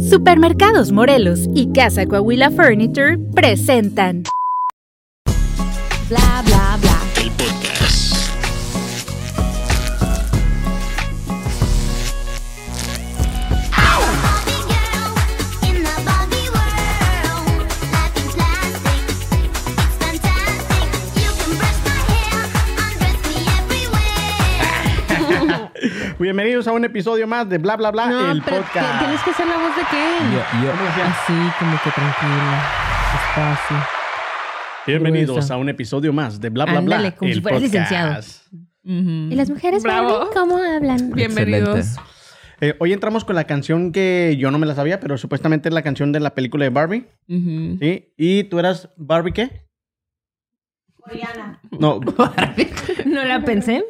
Supermercados Morelos y Casa Coahuila Furniture presentan Bla bla bla. Bienvenidos a un episodio más de Bla Bla Bla, No, el pero podcast. tienes que hacer la voz de Ken. Yo, yo, Así, como que tranquila. Despacio. Bienvenidos gruesa. a un episodio más de Bla Bla Bla, Ándale, como el si fueras podcast. licenciado. ¿Y las mujeres Bravo. Barbie, cómo hablan? Bienvenidos. Eh, hoy entramos con la canción que yo no me la sabía, pero supuestamente es la canción de la película de Barbie. ¿sí? ¿Y tú eras Barbie qué? No, No la pensé.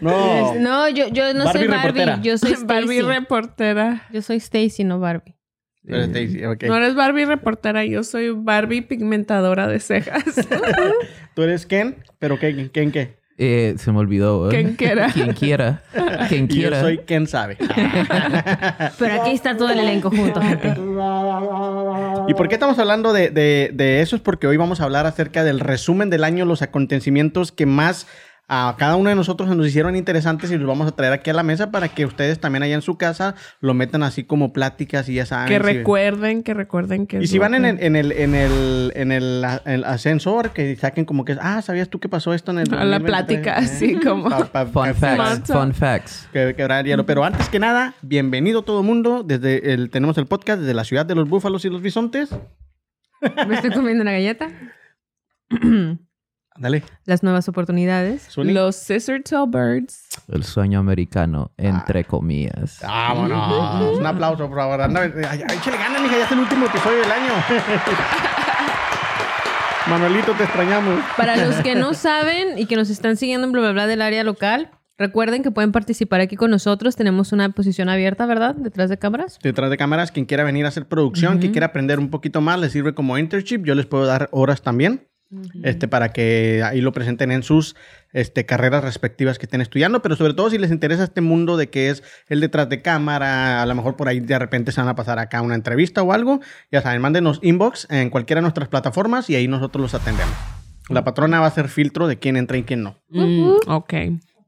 no. No, yo, yo no Barbie soy Barbie. reportera. Yo soy Barbie Stacy. reportera. Yo soy Stacy, no Barbie. Pero. No eres Barbie reportera, yo soy Barbie pigmentadora de cejas. Tú eres Ken, pero ¿qué, Ken qué? Eh, se me olvidó. ¿eh? Quien quiera. Quien quiera. Quien Y yo quiera. soy Ken sabe. Pero aquí está todo el elenco junto, gente. ¿Y por qué estamos hablando de, de- de eso? Es porque hoy vamos a hablar acerca del resumen del año, los acontecimientos que más a cada uno de nosotros nos hicieron interesantes y los vamos a traer aquí a la mesa para que ustedes también allá en su casa lo metan así como pláticas y ya saben. que si- recuerden, que recuerden que Y si van en que- el, en el, en el, en el, ascensor, que saquen como que, ah, ¿sabías tú qué pasó esto en el... A la 2023?" plática, así como- Pa- pa- Fun facts. Fun facts. que- hielo. Pero antes que nada, bienvenido todo el mundo. Desde el, tenemos el podcast desde la ciudad de los búfalos y los bisontes. Me estoy comiendo una galleta. Dale, Las nuevas oportunidades. Los Scissor Tail Birds. El sueño americano, entre comillas. Vámonos. Un aplauso, por favor. Anda, ay, ay, échale ganas, mija. Ya es el último episodio del año. Manuelito, te extrañamos. Para los que no saben y que nos están siguiendo en bla bla bla del área local, recuerden que pueden participar aquí con nosotros. Tenemos una posición abierta, ¿verdad? Detrás de cámaras. Detrás de cámaras, quien quiera venir a hacer producción, quien quiera aprender un poquito más, les sirve como internship. Yo les puedo dar horas también. Este, para que ahí lo presenten en sus este, carreras respectivas que estén estudiando, pero sobre todo si les interesa este mundo de que es el detrás de cámara, a lo mejor por ahí de repente se van a pasar acá una entrevista o algo, ya saben, mándenos inbox en cualquiera de nuestras plataformas y ahí nosotros los atendemos. La patrona va a hacer filtro de quién entra y quién no. Mm, ok.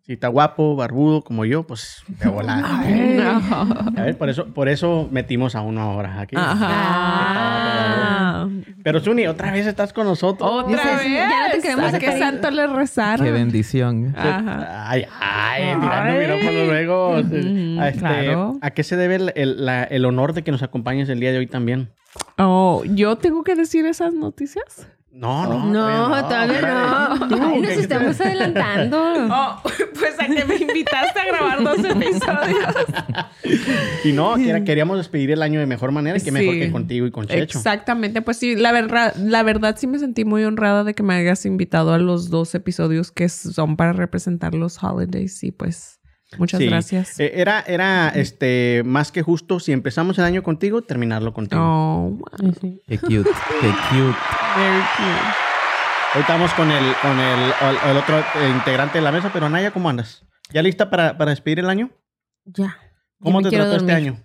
Si está guapo, barbudo como yo, pues de volada. A ver, por eso, por eso metimos a uno ahora aquí. Ajá. Pero Zuni, otra vez estás con nosotros. Otra Dices, vez. ya no te queremos ¿A qué dejar ir. santo le rezaron? Qué bendición. Ajá. Ay, ay, tirando Ay. mirófonos luego. A, este, claro. ¿A qué se debe el, el- la- el honor de que nos acompañes el día de hoy también? Oh, ¿yo tengo que decir esas noticias? No, no. No, todavía no. Ay, nos ¿qué- estamos adelantando. Oh, pues a que me invitaste a grabar dos episodios. Y no, que- queríamos despedir el año de mejor manera y que mejor Sí. que contigo y con Checho. Exactamente, pues sí, la verdad, la verdad sí me sentí muy honrada de que me hayas invitado a los dos episodios que son para representar los holidays y pues muchas Sí. gracias. Eh, Era, era este, más que justo si empezamos el año contigo, terminarlo contigo. Oh, Qué cute. Qué cute. very cute. Hoy estamos con el, con el, el- el otro integrante de la mesa, pero Anaya, ¿cómo andas? ¿Ya lista para, para despedir el año? Ya. ¿Cómo Ya te trató este año?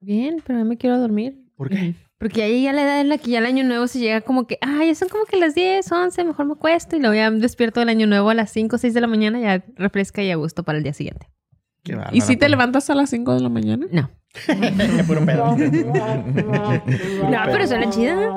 Bien, pero ya me quiero dormir. ¿Por qué? Porque ya llegué a la edad en la que ya el año nuevo se llega como que, ah, ya son como que las 10, 11, mejor me acuesto y luego ya despierto el año nuevo a las 5, 6 de la mañana, ya refresca y a gusto para el día siguiente. Qué ¿Y si te levantas a las 5 de la mañana? No. Qué puro pedo. No, pero suena chida.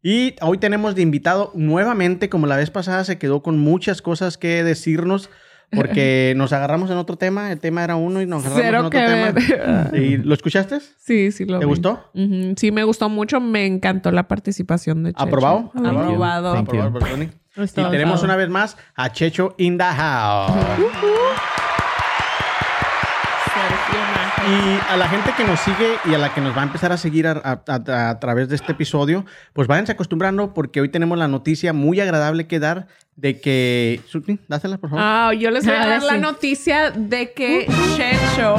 Y hoy tenemos de invitado nuevamente, como la vez pasada se quedó con muchas cosas que decirnos, porque nos agarramos en otro tema, el tema era uno y nos agarramos en otro que tema. ver. ¿Y lo escuchaste? Sí, sí lo ¿Te vi. gustó? Sí, me gustó mucho. Me encantó la participación de Checho. ¿Aprobado? Aprobado. Aprobado por Tony. Está Y tenemos una vez más a Checho in the house. Y a la gente que nos sigue y a la que nos va a empezar a seguir a, a- a- a través de este episodio, pues váyanse acostumbrando porque hoy tenemos la noticia muy agradable que dar de que... Suti, dásela, por favor. Ah, yo les voy a Ahora dar la sí. noticia de que Checho,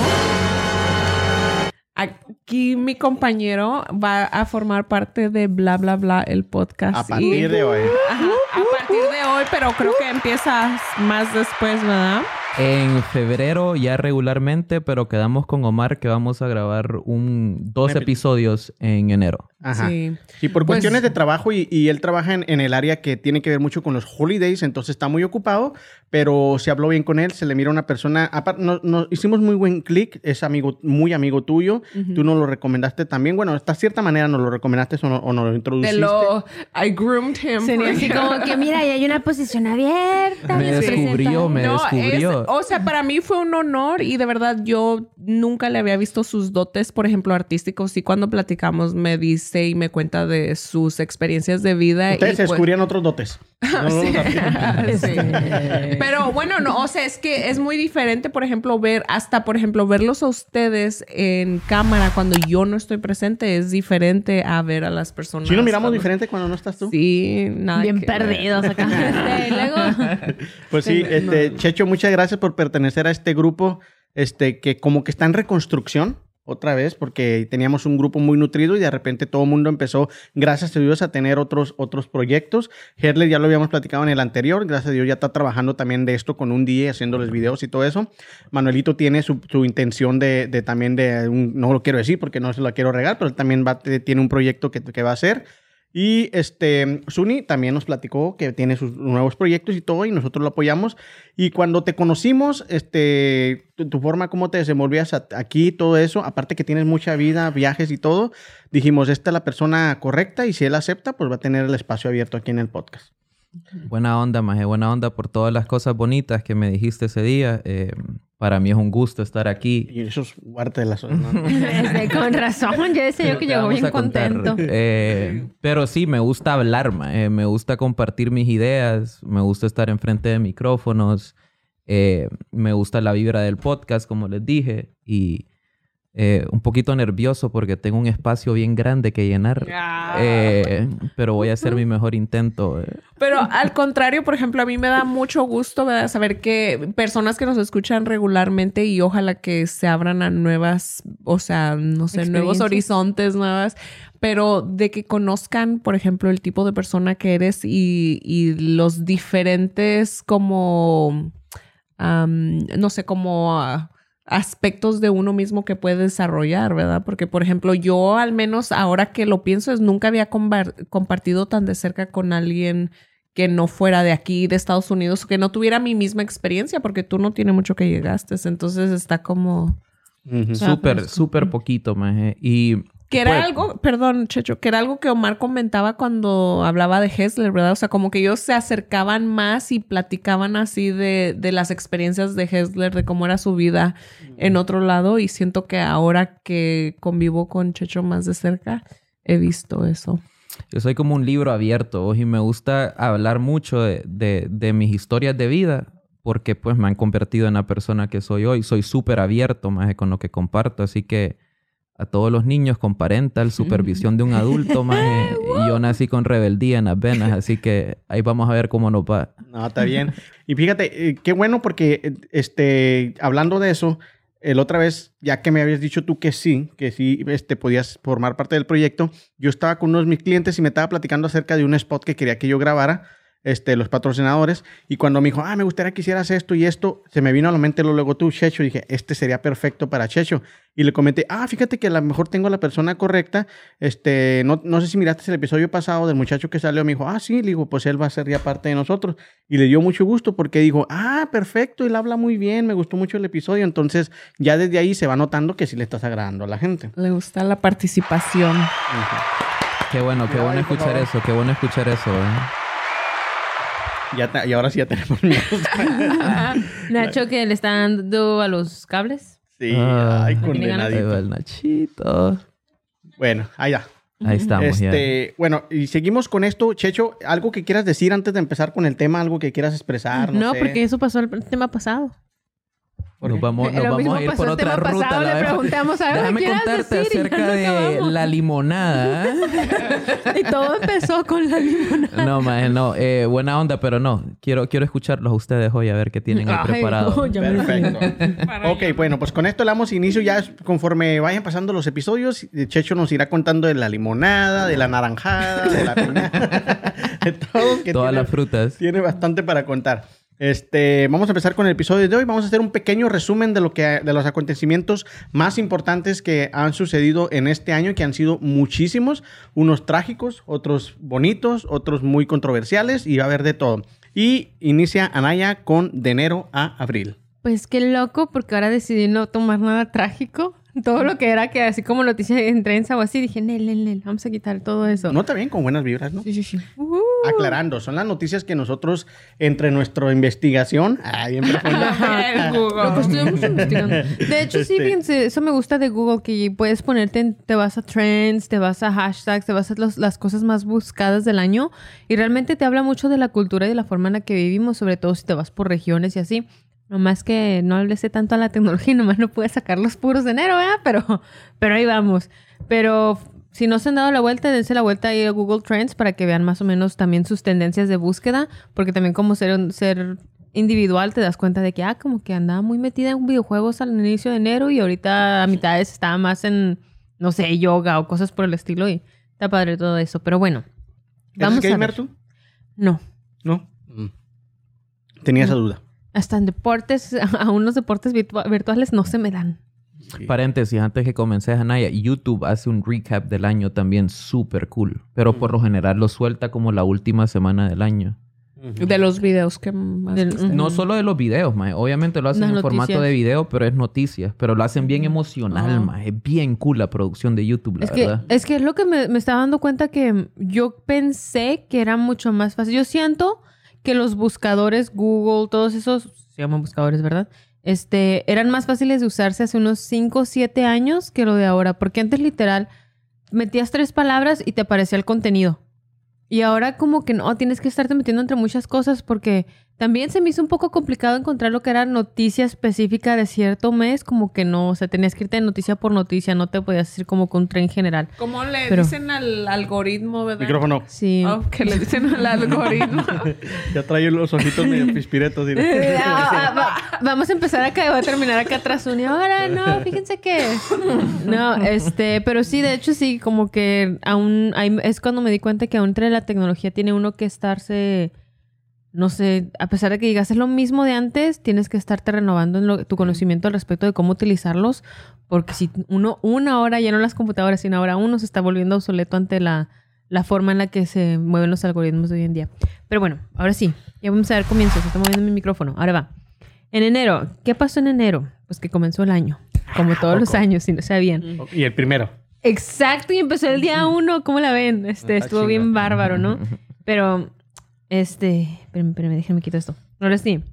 aquí mi compañero, va a formar parte de Bla Bla Bla, el podcast. a partir Y- de hoy. Ajá, a partir de hoy, pero creo que empieza más después, ¿verdad? En febrero ya regularmente, pero quedamos con Omar que vamos a grabar un, dos episodios en enero. Ajá. Sí. Y por Pues- cuestiones de trabajo y, y él trabaja en, en el área que tiene que ver mucho con los holidays, entonces está muy ocupado, pero se habló bien con él, se le mira una persona, aparte, no, hicimos muy buen clic, es amigo, muy amigo tuyo, tú nos lo recomendaste también, bueno, de cierta manera nos lo recomendaste o, no- o nos lo introduciste. lo... I groomed him. Sería for así como que, mira, ya hay una posición abierta. Me descubrió, me No, descubrió. es- o sea, para mí fue un honor y de verdad yo nunca le había visto sus dotes, por ejemplo, artísticos. Y cuando platicamos me dice y me cuenta de sus experiencias de vida. Ustedes y se pues- descubrían otros dotes. No, Sí. Pero bueno, no, o sea, es que es muy diferente, por ejemplo, ver, hasta por ejemplo, verlos a ustedes en cámara cuando yo no estoy presente es diferente a ver a las personas. ¿Sí nos miramos cuando- diferente cuando no estás tú? Sí, nada. Bien que ver. perdidos acá. Este, luego, Pues sí, No. este, Checho, muchas gracias por pertenecer a este grupo, este, que como que está en reconstrucción otra vez, porque teníamos un grupo muy nutrido y de repente todo el mundo empezó, gracias a Dios, a tener otros, otros proyectos. Herler ya lo habíamos platicado en el anterior, gracias a Dios ya está trabajando también de esto con un día, haciéndoles videos y todo eso. Manuelito tiene su, intención de, también de, no lo quiero decir porque no se lo quiero regar, pero él también va, te- tiene un proyecto que va a hacer. Y este, Suni también nos platicó que tiene sus nuevos proyectos y todo, y nosotros lo apoyamos. Y cuando te conocimos, este, tu, forma como te desenvolvías aquí, todo eso, aparte que tienes mucha vida, viajes y todo, dijimos, esta es la persona correcta y si él acepta, pues va a tener el espacio abierto aquí en el podcast. Buena onda, maje, buena onda por todas las cosas bonitas que me dijiste ese día. Eh, para mí es un gusto estar aquí. Y eso es parte de la zona. ¿no? este, con razón, yo decía yo que llegó bien contento. Eh, pero sí, me gusta hablar, maje, me gusta compartir mis ideas, me gusta estar enfrente de micrófonos, eh, me gusta la vibra del podcast, como les dije, y eh, un poquito nervioso porque tengo un espacio bien grande que llenar, eh, pero voy a hacer mi mejor intento. eh. Pero al contrario, por ejemplo, a mí me da mucho gusto ¿verdad? saber que personas que nos escuchan regularmente y ojalá que se abran a nuevas, o sea, no sé, nuevos horizontes, nuevas, pero de que conozcan, por ejemplo, el tipo de persona que eres y, y los diferentes como, no sé, como... ah, aspectos de uno mismo que puede desarrollar, ¿verdad? Porque, por ejemplo, yo al menos ahora que lo pienso es nunca había compartido tan de cerca con alguien que no fuera de aquí, de Estados Unidos, que no tuviera mi misma experiencia, porque tú no tiene mucho que llegaste, entonces está como... Ujú. Súper, súper poquito, maje. Y Que era Pues- algo, perdón, Checho, que era algo que Omar comentaba cuando hablaba de Hessler, ¿verdad? O sea, como que ellos se acercaban más y platicaban así de, de las experiencias de Hessler, de cómo era su vida en otro lado. Y siento que ahora que convivo con Checho más de cerca, he visto eso. Yo soy como un libro abierto y me gusta hablar mucho de, de- de mis historias de vida porque pues me han convertido en la persona que soy hoy. Soy súper abierto más con lo que comparto, así que a todos los niños con parental, supervisión de un adulto, más y yo nací con rebeldía en las venas, así que ahí vamos a ver cómo nos va. No, está bien. Y fíjate, eh, qué bueno porque, este, hablando de eso, el otra vez, ya que me habías dicho tú que sí, que sí, este, podías formar parte del proyecto, yo estaba con unos de mis clientes y me estaba platicando acerca de un spot que quería que yo grabara, este, los patrocinadores, y cuando me dijo, ah, me gustaría que hicieras esto y esto, se me vino a la mente lo luego tú, Checho, y dije, este sería perfecto para Checho. Y le comenté, ah, fíjate que a lo mejor tengo a la persona correcta, este, no, no sé si miraste el episodio pasado del muchacho que salió, me dijo, ah, sí, le digo, pues él va a ser ya parte de nosotros. Y le dio mucho gusto porque dijo, ah, perfecto, él habla muy bien, me gustó mucho el episodio. Entonces, ya desde ahí se va notando que sí le estás agradando a la gente. Le gusta la participación. Qué bueno, qué bueno escuchar eso, qué bueno escuchar eso. ¿eh? Ya te- y ahora sí ya tenemos miedo. Nacho que le está dando a los cables. sí, Ah. ay, condenadito. el Nachito. Bueno, ahí ya. Ahí estamos ya. Este, bueno, y seguimos con esto. Checho, ¿algo que quieras decir antes de empezar con el tema? ¿Algo que quieras expresar? No, No, sé. porque eso pasó el tema pasado. Nos vamos, nos vamos a ir por otra ruta. pasado, la le preguntamos, "A ver, Déjame ¿qué quieres contarte decir?" Acerca no de la limonada. Y todo empezó con la limonada. No, maje, no. Eh, buena onda, pero no. Quiero, quiero escucharlos a ustedes hoy a ver qué tienen ahí Ay, preparado. no, Perfecto. ok, bueno, pues con esto le damos inicio ya conforme vayan pasando los episodios. Checho nos irá contando de la limonada, de la naranjada, de la piña, de todo que Todas tiene, las frutas. tiene bastante para contar. Este, vamos a empezar con el episodio de hoy. Vamos a hacer un pequeño resumen de lo que de los acontecimientos más importantes que han sucedido en este año, que han sido muchísimos, unos trágicos, otros bonitos, otros muy controversiales y va a haber de todo. Y inicia Anaya con de enero a abril. Pues qué loco, porque ahora decidí no tomar nada trágico. Todo lo que era que así como noticias en trenza o así, dije, Nel, Nel, Nel, vamos a quitar todo eso. No también con buenas vibras, ¿no? Sí, sí, sí. Uh, Aclarando, son las noticias que nosotros, entre nuestra investigación, ah, bien profunda, Lo que estuvimos investigando. De hecho, sí, Este- fíjense, eso me gusta de Google, que puedes ponerte, en- te vas a trends, te vas a hashtags, te vas a los- las cosas más buscadas del año y realmente te habla mucho de la cultura y de la forma en la que vivimos, sobre todo si te vas por regiones y así. Nomás que no le sé tanto a la tecnología, nomás no pude sacar los puros de enero, ¿verdad? Pero, pero ahí vamos. Pero si no se han dado la vuelta, dense la vuelta ahí a Google Trends para que vean más o menos también sus tendencias de búsqueda, porque también como ser, un- ser individual te das cuenta de que, ah, como que andaba muy metida en videojuegos al inicio de enero y ahorita a mitades estaba más en, no sé, yoga o cosas por el estilo y está padre todo eso. Pero bueno, vamos ¿Eres a ver. tú? No, No. Tenía esa duda. Hasta en deportes, a unos deportes virtua- virtuales no se me dan. Paréntesis, antes que comencé, Anaya, YouTube hace un recap del año también súper cool. Pero por lo general lo suelta como la última semana del año. De los videos que más Del-. No solo de los videos, mae. Obviamente lo hacen Las en formato de video, pero es noticias. Pero lo hacen bien emocional, mae. Es bien cool la producción de YouTube, la Es que, verdad. es que es lo que me, me estaba dando cuenta que yo pensé que era mucho más fácil. Yo siento que los buscadores, Google, todos esos, se llaman buscadores, ¿verdad? Este, eran más fáciles de usarse hace unos 5 o 7 años que lo de ahora. Porque antes literal metías tres palabras y te aparecía el contenido. Y ahora como que no, tienes que estarte metiendo entre muchas cosas porque también se me hizo un poco complicado encontrar lo que era noticia específica de cierto mes, como que no, o sea, tenías que irte de noticia por noticia, no te podías decir como con un tren general. ¿Cómo le Pero- dicen al algoritmo, verdad? Micrófono. Sí. Oh, que le dicen al algoritmo. Ya trae los ojitos medio pispiretos. mira. Eh, ah, ah, va- vamos a empezar acá y voy a terminar acá atrás un y ahora no, fíjense que no, este, pero sí, de hecho sí, como que aún hay- es cuando me di cuenta que aún entre la tecnología tiene uno que estarse no sé, a pesar de que digas es lo mismo de antes, tienes que estarte renovando en lo- tu conocimiento al respecto de cómo utilizarlos, porque si uno, una hora, ya no las computadoras, sino ahora uno se está volviendo obsoleto ante la, la forma en la que se mueven los algoritmos de hoy en día. Pero bueno, ahora sí, ya vamos a dar comienzo, se está moviendo mi micrófono, ahora va. En enero, ¿qué pasó en enero? Pues que comenzó el año, como todos los años, si no sabían. Y el primero. Exacto, y empezó el día uno, ¿cómo la ven? Este, Está estuvo bien bárbaro, ¿no? Pero, este, espérenme, espérenme, déjenme quitar esto. Ahora sí.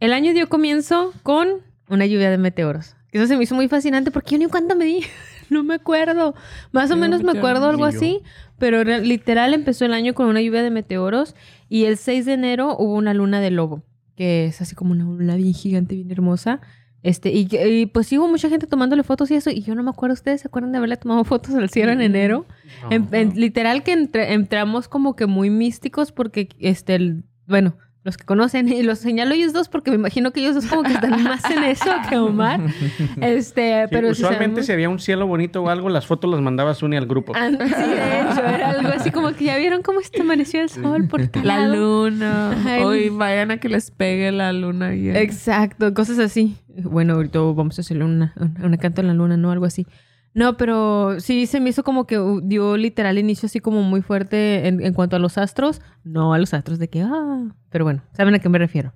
El año dio comienzo con una lluvia de meteoros. Eso se me hizo muy fascinante porque yo ni cuánto me di. No me acuerdo. Más o menos me acuerdo algo así. Pero literal empezó el año con una lluvia de meteoros. Y el 6 de enero hubo una luna de lobo. Que es así como una luna bien gigante, bien hermosa. Este, y, y pues sí hubo mucha gente tomándole fotos y eso. Y yo no me acuerdo. ¿Ustedes se acuerdan de haberle tomado fotos al cielo en enero? En- en- literal que entre- entramos como que muy místicos porque, este, el- bueno, los que conocen, y los señalo ellos dos porque me imagino que ellos dos como que están más en eso que Omar. Este, Sí, pero usualmente sabemos- si había un cielo bonito o algo, las fotos las mandaba Suni al grupo. Ah, sí, de hecho, era algo así como que ya vieron cómo se amaneció el sol, por qué La lado? luna. Ay. Hoy vayan a que les pegue la luna. Y Exacto, cosas así. Bueno, ahorita vamos a hacerle una, una, una canto en la luna, ¿no? Algo así. No, pero sí se me hizo como que dio literal inicio así como muy fuerte en, en cuanto a los astros. No a los astros de que, ah, pero bueno, ¿saben a qué me refiero?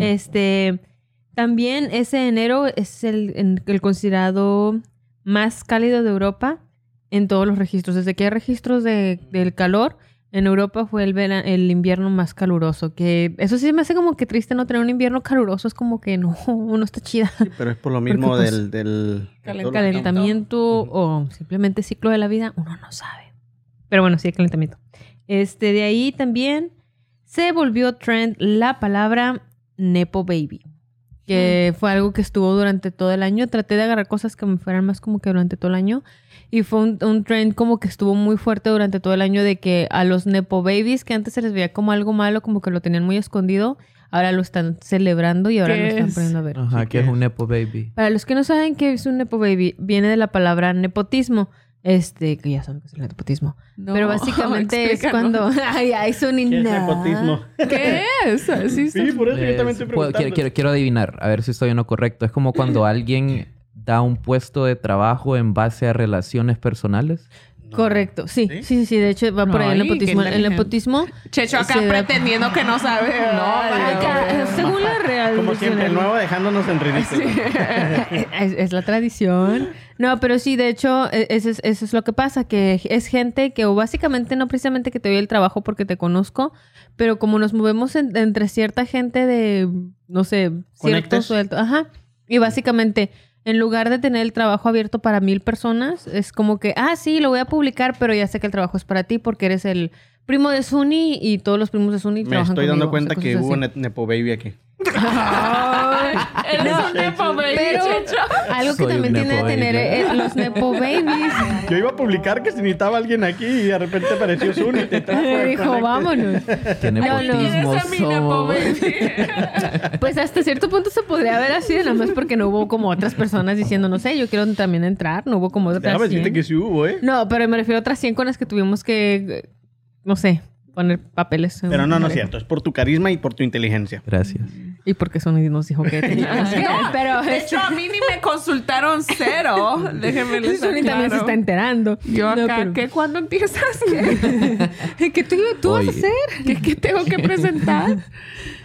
Este, también ese enero es el, en- el considerado más cálido de Europa en todos los registros. Desde que hay registros de, del calor, en Europa fue el, vera- el invierno más caluroso. Que eso sí me hace como que triste no tener un invierno caluroso. Es como que no, no está chida. Sí, pero es por lo mismo Porque, pues, del, del Calentamiento. calentamiento o simplemente ciclo de la vida, uno no sabe. Pero bueno, sí, el calentamiento. Este, de ahí también se volvió trend la palabra Nepo Baby, que fue algo que estuvo durante todo el año. Traté de agarrar cosas que me fueran más como que durante todo el año. Y fue un, un trend como que estuvo muy fuerte durante todo el año de que a los Nepo Babies, que antes se les veía como algo malo, como que lo tenían muy escondido, ahora lo están celebrando y ahora ¿Qué lo están es? poniendo a ver. Ajá, Sí, que es ¿qué un Nepo Baby. Para los que no saben qué es un Nepo Baby, viene de la palabra nepotismo, Este, que ya saben que es el nepotismo. No, Pero básicamente es cuando. Ay, ay, son ¿Qué es nepotismo? ¿Qué es? Sí, Sí, por eso yo también Es- estoy preguntando. quiero, quiero- quiero adivinar, a ver si estoy en lo correcto. Es como cuando alguien da un puesto de trabajo en base a relaciones personales. Correcto, sí, ¿Sí? sí, sí, de hecho va por ahí el Ay, qué nepotismo. El nepotismo. Checho acá se da- pretendiendo que no sabe. No, Acá, según la real. Como siempre, el nuevo dejándonos en ridículo. es, es la tradición. No, pero sí, de hecho, e- eso es, eso es lo que pasa, que es gente que o básicamente no precisamente que te doy el trabajo porque te conozco, pero como nos movemos en- entre cierta gente de, no sé, cierto Conectes. sueldo. Ajá. Y básicamente, en lugar de tener el trabajo abierto para mil personas, es como que, ah, sí, lo voy a publicar, pero ya sé que el trabajo es para ti porque eres el primo de Suni y todos los primos de Suni Me trabajan estoy dando conmigo, cuenta que hubo ne- Nepo Baby aquí. Eres un nepo baby, Pero algo que Soy también tiene de tener baby. eh, los nepo babies. Yo iba a publicar que se necesitaba alguien aquí y de repente apareció Zuni y te trajo. Me dijo, conecte. vámonos. ¿Qué no. nepotismo mi nepo baby. Pues hasta cierto punto se podría ver así, nada más porque no hubo como otras personas diciendo, no sé, yo quiero también entrar. No hubo como otras decirte 100. que sí hubo, ¿eh? No, pero me refiero a otras 100 con las que tuvimos que, no sé, poner papeles. Pero no, no es cierto. Es por tu carisma y por tu inteligencia. Gracias. Y porque Sony nos dijo que teníamos que ir, pero De hecho, a mí ni me consultaron cero. Déjenme les Sony también se está enterando. Yo No, acá, pero- ¿qué? ¿Cuándo empiezas? ¿Qué, ¿Qué tú, tú vas a hacer? ¿Qué, qué tengo que presentar?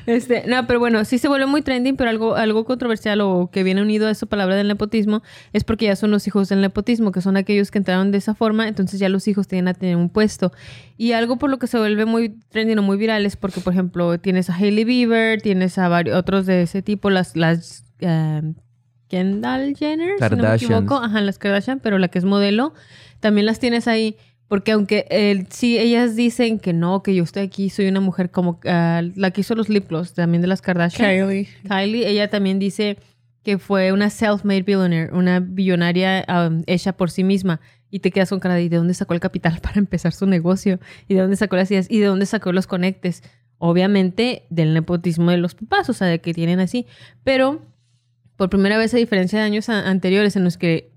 Este, no, pero bueno, sí se vuelve muy trending, pero algo, algo controversial o que viene unido a esa palabra del nepotismo es porque ya son los hijos del nepotismo, que son aquellos que entraron de esa forma, entonces ya los hijos tienen a tener un puesto. Y algo por lo que se vuelve muy trending o muy viral es porque, por ejemplo, tienes a Hailey Bieber, tienes a varios otros de ese tipo, las, las eh, Kendall Jenner, si no me equivoco, ajá, las Kardashian, pero la que es modelo, también las tienes ahí. Porque aunque eh, sí, ellas dicen que no, que yo estoy aquí, soy una mujer como ah, la que hizo los lip gloss también de las Kardashian. Kylie. Kylie, ella también dice que fue una self-made billionaire, una billonaria um, hecha por sí misma. Y te quedas con cara de ¿y de dónde sacó el capital para empezar su negocio? ¿Y de dónde sacó las ideas? ¿Y de dónde sacó los conectes? Obviamente del nepotismo de los papás, o sea, de que tienen así. Pero por primera vez, a diferencia de años anteriores en los que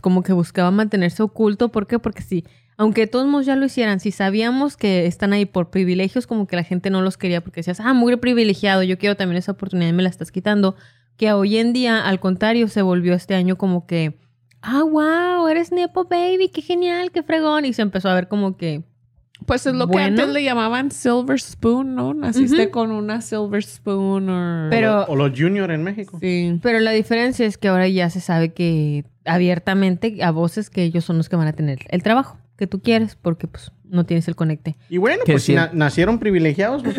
como que buscaban mantenerse oculto, ¿por qué? Porque sí, aunque todos modos ya lo hicieran, si sabíamos que están ahí por privilegios, como que la gente no los quería porque decías, ah, muy privilegiado, yo quiero también esa oportunidad y me la estás quitando. Que hoy en día, al contrario, se volvió este año como que, ah, wow, eres Nepo Baby, qué genial, qué fregón. Y se empezó a ver como que, Pues es lo que antes le llamaban silver spoon, ¿no? Naciste con una silver spoon o... Pero- O los Junior en México. Sí. pero la diferencia es que ahora ya se sabe que abiertamente a voces que ellos son los que van a tener el trabajo que tú quieres porque pues no tienes el conecte. Y bueno, pues si na- nacieron privilegiados, pues,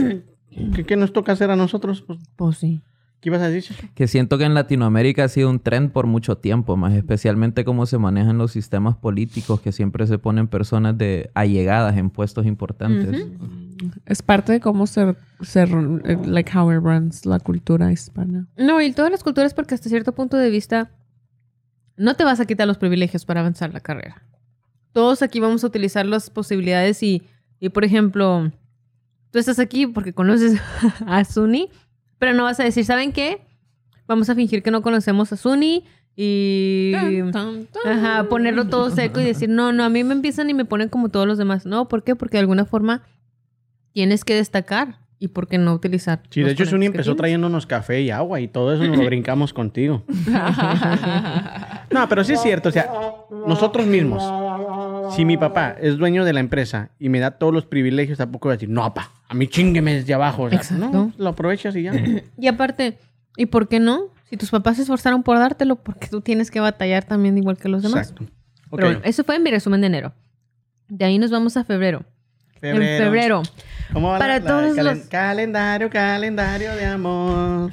¿qué, qué nos toca hacer a nosotros? Pues, Pues sí. ¿Qué ibas a decir? Que siento que en Latinoamérica ha sido un trend por mucho tiempo, más especialmente cómo se manejan los sistemas políticos, que siempre se ponen personas de allegadas en puestos importantes. Es parte de cómo se, se eh, like how it runs la cultura hispana. No, y todas las culturas porque hasta cierto punto de vista no te vas a quitar los privilegios para avanzar la carrera. Todos aquí vamos a utilizar las posibilidades y, y por ejemplo, tú estás aquí porque conoces a Suni, pero no vas a decir, ¿saben qué? Vamos a fingir que no conocemos a Suni y... Tan, tan, tan. Ajá, ponerlo todo seco y decir, no, no, a mí me empiezan y me ponen como todos los demás. No, ¿por qué? Porque de alguna forma tienes que destacar. ¿Y por qué no utilizar? Sí, de hecho, Suni empezó trayéndonos café y agua y todo eso nos lo brincamos contigo. No, pero sí es cierto, o sea, nosotros mismos. Si mi papá es dueño de la empresa y me da todos los privilegios, tampoco voy a decir, no, papá, a mí chingueme desde abajo. O sea, Exacto. No, lo aprovechas y ya. Y aparte, ¿y por qué no? Si tus papás se esforzaron por dártelo, porque tú tienes que batallar también igual que los demás. Exacto. Pero bueno, eso fue en mi resumen de enero. De ahí nos vamos a febrero. En febrero. ¿Cómo va Para la- la- todos el calen- los- Calendario, calendario de amor.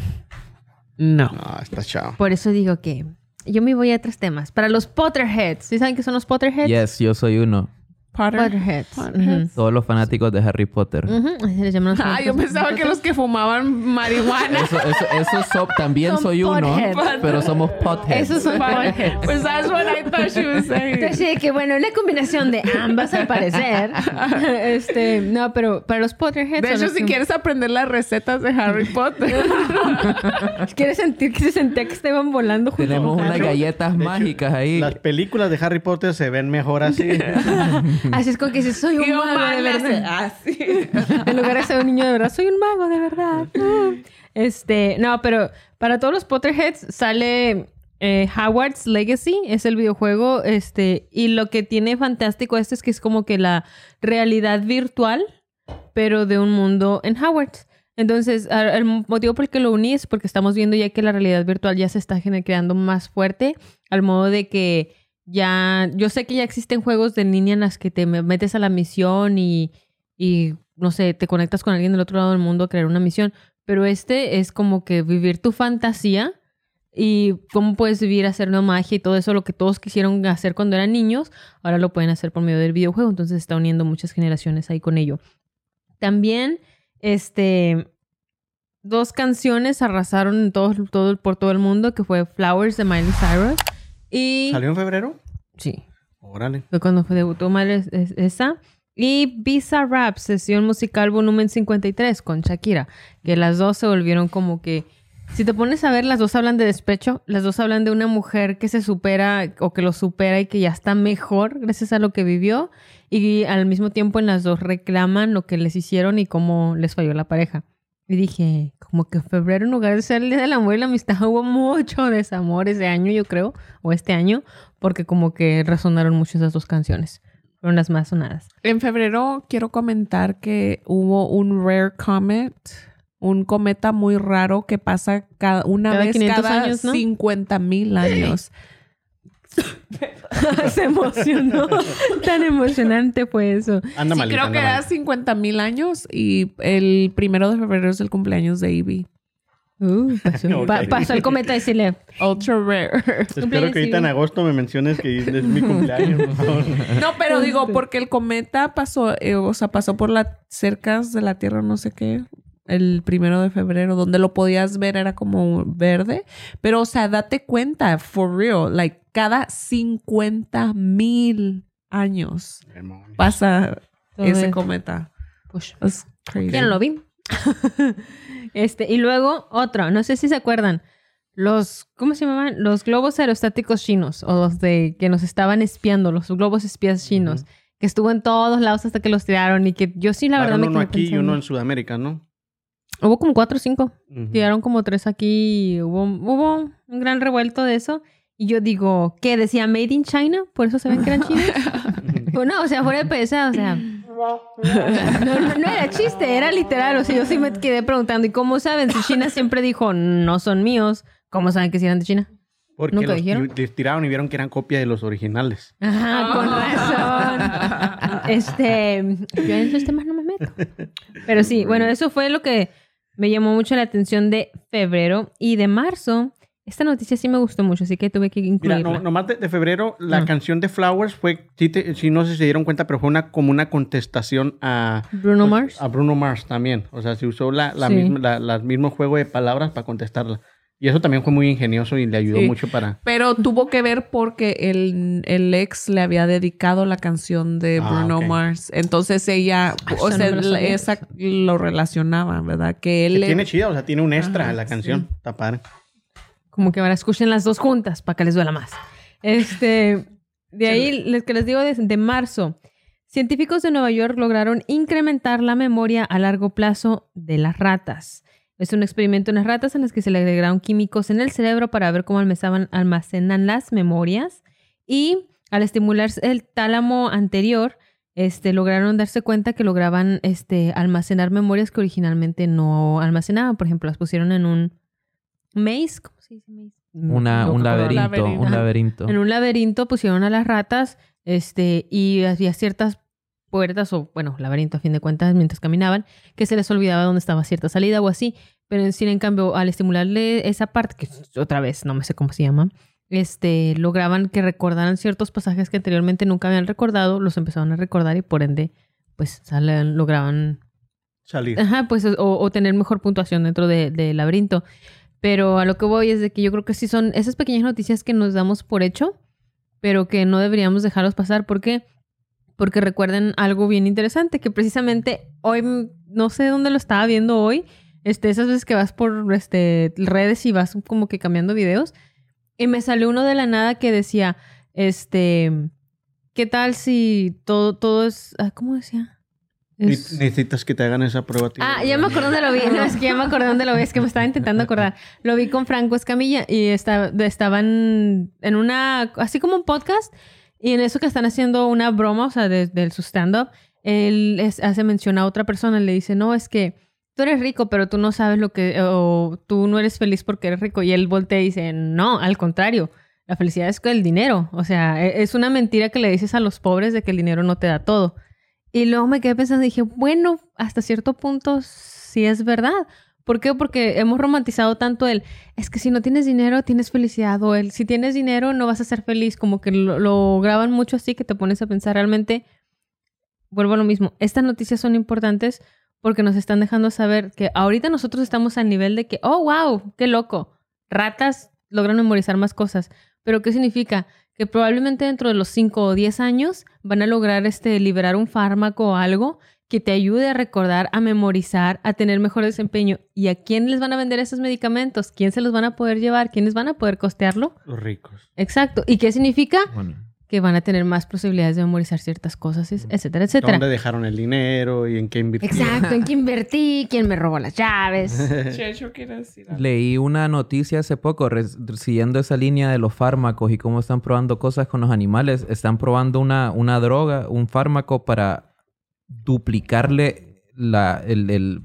No. No, está chao. Por eso digo que yo me voy a otros temas. Para los Potterheads. ¿Sí saben qué son los Potterheads? Yes, yo soy uno. Potter. Potterheads. Potterheads. Todos los fanáticos de Harry Potter. Ujú, así les llaman los Ah, yo pensaba que los que fumaban marihuana. Eso, eso, eso so- también Son soy uno, potheads. pero somos potheads. Esos son Potterheads. Pues that's what I thought she was saying. Entonces, que bueno, una combinación de ambas al parecer. este, no, pero para los Potterheads. De hecho, si que- quieres aprender las recetas de Harry Potter. ¿Quieres sentir que se sentía que estaban volando juntos? Tenemos unas hecho- galletas de hecho, mágicas ahí. Las películas de Harry Potter se ven mejor así. Así es como que dices, soy un mago de verdad. así. En lugar de ser un niño de verdad, soy un mago de verdad. Mm. Este, no, pero para todos los Potterheads sale eh, Howard's Legacy, es el videojuego, este, y lo que tiene fantástico esto es que es como que la realidad virtual, pero de un mundo en Hogwarts. Entonces, a- el motivo por el que lo uní es porque estamos viendo ya que la realidad virtual ya se está creando más fuerte, al modo de que ya, yo sé que ya existen juegos de línea en las que te me- metes a la misión y, y, no sé, te conectas con alguien del otro lado del mundo a crear una misión, pero este es como que vivir tu fantasía y cómo puedes vivir haciendo magia y todo eso, lo que todos quisieron hacer cuando eran niños, ahora lo pueden hacer por medio del videojuego, entonces está uniendo muchas generaciones ahí con ello. También, este, dos canciones arrasaron en todo, todo, por todo el mundo, que fue Flowers de Miley Cyrus y... ¿Salió en febrero? Sí, Órale. fue cuando fue debutó es- esa. Y Visa Rap, sesión musical volumen 53 con Shakira, que las dos se volvieron como que... Si te pones a ver, las dos hablan de despecho, las dos hablan de una mujer que se supera o que lo supera y que ya está mejor gracias a lo que vivió y al mismo tiempo en las dos reclaman lo que les hicieron y cómo les falló la pareja. Y dije, como que febrero en lugar de ser el Día del Amor y la Amistad hubo mucho desamor ese año, yo creo, o este año, porque como que resonaron mucho esas dos canciones. Fueron las más sonadas. En febrero quiero comentar que hubo un rare comet, un cometa muy raro que pasa cada, una Cada vez 500 cada años, ¿no? 50 mil años. Se emocionó. Tan emocionante fue eso. Anda Sí, malita, creo anda que era malita. 50 mil años y el primero de febrero es el cumpleaños de Ivy. Uh, pasó, Ok. pa- pasó el cometa y decirle, Ultra rare. Espero que ahorita en agosto me menciones que es mi cumpleaños, por favor. No, pero digo, porque el cometa pasó, eh, o sea, pasó por las cercas de la Tierra, no sé qué, el primero de febrero, donde lo podías ver era como verde. Pero, o sea, date cuenta, for real, like, cada 50 mil años Demonios. pasa Todo ese es- cometa. Push. It's crazy. Ya no lo vi. este, y luego otro, no sé si se acuerdan. Los, ¿cómo se llamaban? Los globos aerostáticos chinos, o los de que nos estaban espiando, los globos espías chinos, que estuvo en todos lados hasta que los tiraron y que yo sí, la verdad, me uno quedé aquí y pensando. uno en Sudamérica, ¿no? Hubo como cuatro o cinco. Ujú. Tiraron como tres aquí. y Hubo, hubo un gran revuelto de eso. Y yo digo, ¿qué? Decía Made in China, por eso se ven que eran chinos. No, o sea, fuera de pesar, o sea. No, no, no era chiste, era literal. O sea, yo sí me quedé preguntando, ¿y cómo saben? Si China siempre dijo, no son míos, ¿cómo saben que sí eran de China? Porque ¿Nunca los dijeron? ti- les tiraron y vieron que eran copia de los originales. Ajá, con razón. Este, yo en esos temas no me meto. Pero sí, bueno, eso fue lo que me llamó mucho la atención de febrero y de marzo. Esta noticia sí me gustó mucho, así que tuve que Mira, incluirla. no, nomás de, de febrero, la Ah. canción de Flowers fue, sí, te- sí, no sé si se dieron cuenta, pero fue una, como una contestación a, Bruno pues, Mars. a Bruno Mars también. O sea, se usó la, la Sí. misma, la, la mismo juego de palabras para contestarla. Y eso también fue muy ingenioso y le ayudó Sí. mucho para... Pero tuvo que ver porque el, el ex le había dedicado la canción de Ah, Bruno. Mars. Entonces ella, Ah, o sea, no esa lo relacionaba, ¿verdad? Que él Que le- tiene chida, o sea, tiene un extra Ajá, en la canción. Está padre. Como que ahora escuchen las dos juntas para que les duela más. Este, de ahí, les, que les digo de, de marzo. Científicos de Nueva York lograron incrementar la memoria a largo plazo de las ratas. Es un experimento en las ratas en las que se le agregaron químicos en el cerebro para ver cómo almacenan, almacenan las memorias. Y al estimular el tálamo anterior, este, lograron darse cuenta que lograban este, almacenar memorias que originalmente no almacenaban. Por ejemplo, las pusieron en un maze. ¿Cómo se dice maze? Una, No, un laberinto, laberinto. un laberinto. En un laberinto pusieron a las ratas este, y había ciertas puertas, o bueno, laberinto a fin de cuentas, mientras caminaban, que se les olvidaba dónde estaba cierta salida o así. Pero en, en cambio, al estimularle esa parte, que otra vez no me sé cómo se llama, este, lograban que recordaran ciertos pasajes que anteriormente nunca habían recordado, los empezaban a recordar y por ende, pues salen- lograban Salir. Ajá, pues o, o tener mejor puntuación dentro de- del laberinto. Pero a lo que voy es de que yo creo que sí son esas pequeñas noticias que nos damos por hecho, pero que no deberíamos dejarlos pasar. ¿Por qué? Porque recuerden algo bien interesante, que precisamente hoy, no sé dónde lo estaba viendo hoy, este, esas veces que vas por este, redes y vas como que cambiando videos, y me salió uno de la nada que decía, este, ¿qué tal si todo, todo es, ah, ¿cómo decía? Es- Necesitas que te hagan esa prueba. tío. Ah, ya me acordé dónde lo vi. No, es que ya me acordé dónde lo vi. Es que me estaba intentando acordar. Lo vi con Franco Escamilla y esta- estaban en una, así como un podcast. Y en eso que están haciendo una broma, o sea, de, de su stand-up, él es- hace mención a otra persona. Le dice, no, es que tú eres rico, pero tú no sabes lo que, o tú no eres feliz porque eres rico. Y él voltea y dice, no, al contrario. La felicidad es el dinero. O sea, e- es una mentira que le dices a los pobres de que el dinero no te da todo. Y luego me quedé pensando dije, bueno, hasta cierto punto sí es verdad. ¿Por qué? Porque hemos romantizado tanto el, es que si no tienes dinero, tienes felicidad. O el, si tienes dinero, no vas a ser feliz. Como que lo, lo graban mucho así que te pones a pensar realmente. Vuelvo a lo mismo. Estas noticias son importantes porque nos están dejando saber que ahorita nosotros estamos al nivel de que, oh, wow, qué loco. Ratas logran memorizar más cosas. Pero ¿qué significa? Que probablemente dentro de los 5 o 10 años van a lograr este, liberar un fármaco o algo que te ayude a recordar, a memorizar, a tener mejor desempeño. ¿Y a quién les van a vender esos medicamentos? ¿Quién se los van a poder llevar? ¿Quiénes van a poder costearlo? Los ricos. Exacto. ¿Y qué significa? Bueno, Que van a tener más posibilidades de memorizar ciertas cosas, etcétera, etcétera. ¿Dónde dejaron el dinero y en qué invirtieron? Exacto, en qué invertí, quién me robó las llaves. Checho decir algo. Leí una noticia hace poco, siguiendo esa línea de los fármacos y cómo están probando cosas con los animales. Están probando una, una droga, un fármaco para duplicarle la, el, el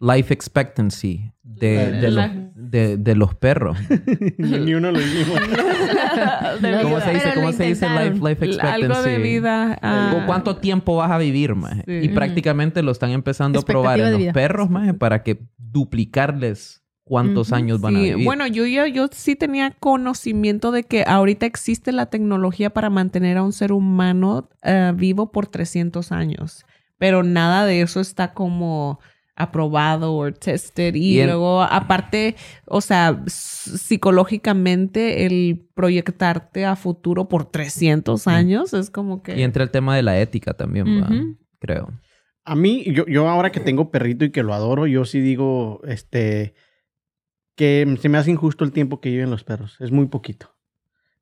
life expectancy de, de La- los, de, de los perros. Ni uno lo hicimos. ¿Cómo se dice? ¿Cómo se dice life, life expectancy? Algo de vida. ah, ¿Cu- ¿Cuánto tiempo vas a vivir, más? Sí. Y prácticamente lo están empezando a probar en los perros, más, para que duplicarles cuántos años van a vivir. bueno, yo, yo, yo sí tenía conocimiento de que ahorita existe la tecnología para mantener a un ser humano eh, vivo por 300 años, pero nada de eso está como aprobado o tested y, luego aparte, o sea, psicológicamente el proyectarte a futuro por 300 años es como que Y entra el tema de la ética también, creo. A mí, yo, yo ahora que tengo perrito y que lo adoro, yo sí digo, este, que se me hace injusto el tiempo que viven los perros. Es muy poquito.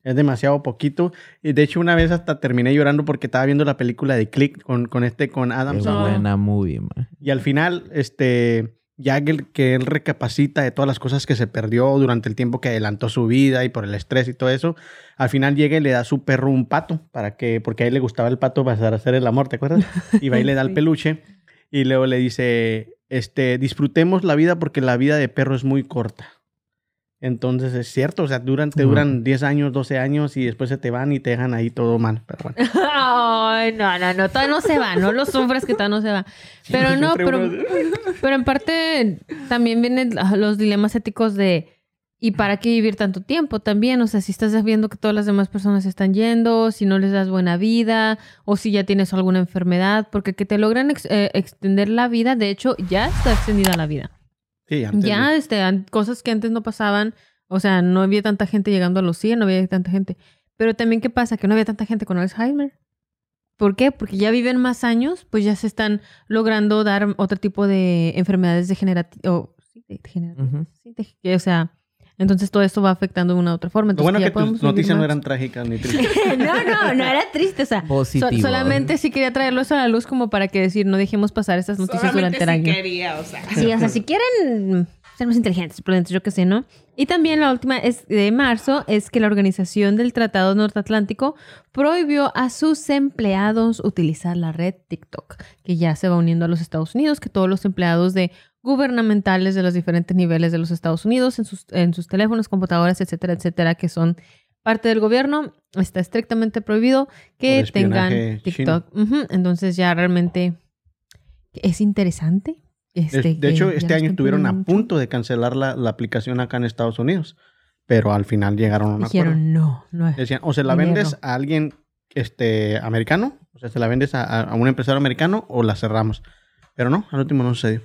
Es demasiado poquito. Y de hecho, una vez hasta terminé llorando porque estaba viendo la película de Click con, con este, con Adam Sandler. buena movie, man. Y al final, este, ya que él, que él recapacita de todas las cosas que se perdió durante el tiempo que adelantó su vida y por el estrés y todo eso, al final llega y le da a su perro un pato para que, porque a él le gustaba el pato para hacer el amor, ¿te acuerdas? Y va y le da el peluche y luego le dice, este, disfrutemos la vida porque la vida de perro es muy corta. Entonces es cierto, o sea, duran, te duran 10 años, 12 años y después se te van y te dejan ahí todo mal. Pero bueno. Ay, no, no, no, todavía no se va, no lo sufras que todavía no se va. Pero no, pero, pero en parte también vienen los dilemas éticos de ¿y para qué vivir tanto tiempo también? O sea, si estás viendo que todas las demás personas están yendo, si no les das buena vida, o si ya tienes alguna enfermedad, porque que te logran ex- eh, extender la vida, de hecho, ya está extendida la vida. Sí, antes de- Ya, este, cosas que antes no pasaban, o sea, no había tanta gente llegando a los 100, no había tanta gente. Pero también, ¿qué pasa? Que no había tanta gente con Alzheimer. ¿Por qué? Porque ya viven más años, pues ya se están logrando dar otro tipo de enfermedades degenerativas. sí, degenerativas. Sí, de- o sea, entonces todo esto va afectando de una u otra forma. Lo Entonces, bueno que tus noticias no eran trágicas ni tristes. no, no, no era triste, o sea, so- Positivo. solamente sí quería traerlo eso a la luz como para que decir, no dejemos pasar estas noticias solamente durante el si año. quería, o sea. Sí, o sea, si quieren ser más inteligentes, prudentes, yo qué sé, ¿no? Y también la última es de marzo es que la Organización del Tratado Norteatlántico prohibió a sus empleados utilizar la red TikTok, que ya se va uniendo a los Estados Unidos, que todos los empleados de gubernamentales de los diferentes niveles de los Estados Unidos en sus, en sus teléfonos, computadoras, etcétera, etcétera, que son parte del gobierno, está estrictamente prohibido que tengan TikTok. Entonces ya realmente es interesante. De, Este, de hecho, este año estuvieron a punto de cancelar la, la aplicación acá en Estados Unidos. pero al final llegaron a un acuerdo. Dijeron, no, no es. Decían, o se la Dinero. vendes a alguien este, americano, o sea, se la vendes a- a un empresario americano o la cerramos. Pero no, al último no sucedió.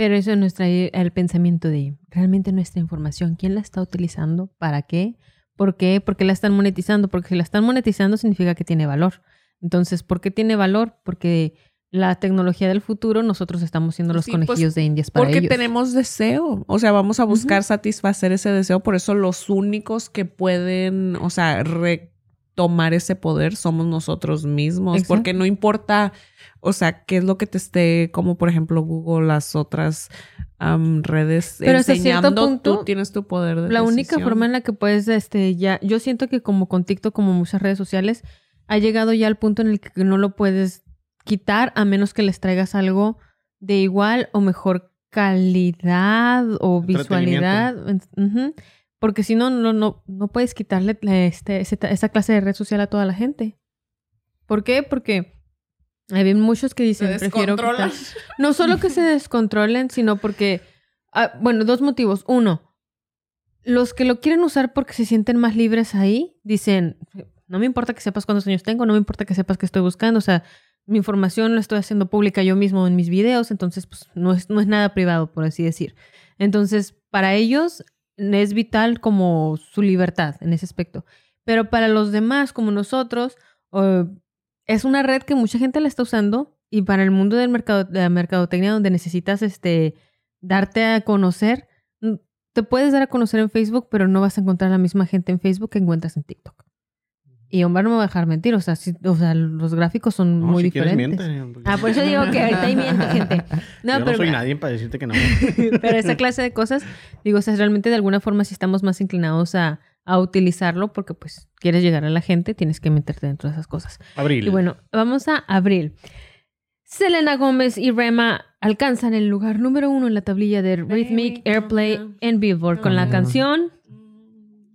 Pero eso nos trae al pensamiento de realmente nuestra información, ¿quién la está utilizando? ¿Para qué? ¿Por qué? ¿Por qué la están monetizando? Porque si la están monetizando significa que tiene valor. Entonces, ¿por qué tiene valor? Porque la tecnología del futuro nosotros estamos siendo los Sí, pues, conejillos de indias para Porque ellos. tenemos deseo. O sea, vamos a buscar satisfacer ese deseo. Por eso los únicos que pueden, o sea, retomar ese poder somos nosotros mismos. Exacto. Porque no importa, o sea, qué es lo que te esté, como por ejemplo Google, las otras am, redes Pero hasta cierto enseñando, punto, tú tienes tu poder de La única forma en la que puedes, este, ya, yo siento que como con TikTok, como muchas redes sociales, ha llegado ya al punto en el que no lo puedes quitar a menos que les traigas algo de igual o mejor calidad o visualidad. Ujú. Porque si no, no, no, no puedes quitarle este, esa clase de red social a toda la gente. ¿Por qué? Porque hay muchos que dicen, prefiero quitar. No solo que se descontrolen, sino porque, ah, bueno, dos motivos. Uno, los que lo quieren usar porque se sienten más libres ahí, dicen, no me importa que sepas cuántos años tengo, no me importa que sepas que estoy buscando, o sea, mi información la estoy haciendo pública yo mismo en mis videos, entonces pues no es, no es nada privado, por así decir. Entonces, para ellos es vital como su libertad en ese aspecto. Pero para los demás, como nosotros, es una red que mucha gente la está usando y para el mundo del mercado, de la mercadotecnia donde necesitas este, darte a conocer, mm, te puedes dar a conocer en Facebook, pero no vas a encontrar la misma gente en Facebook que encuentras en TikTok. Y Omar no me va a dejar mentir, o sea, sí- o sea los gráficos son No, muy si quieres, diferentes. miente. Ah, por eso digo que ahorita hay miento, gente. No, Yo no pero, soy nadie para decirte que no. pero esa clase de cosas, digo, o sea, realmente de alguna forma si estamos más inclinados a, a utilizarlo porque pues quieres llegar a la gente, tienes que meterte dentro de esas cosas. Abril. Y bueno, vamos a abril. Selena Gómez y Rema alcanzan el lugar número uno en la tablilla de Rhythmic Airplay en Billboard con la canción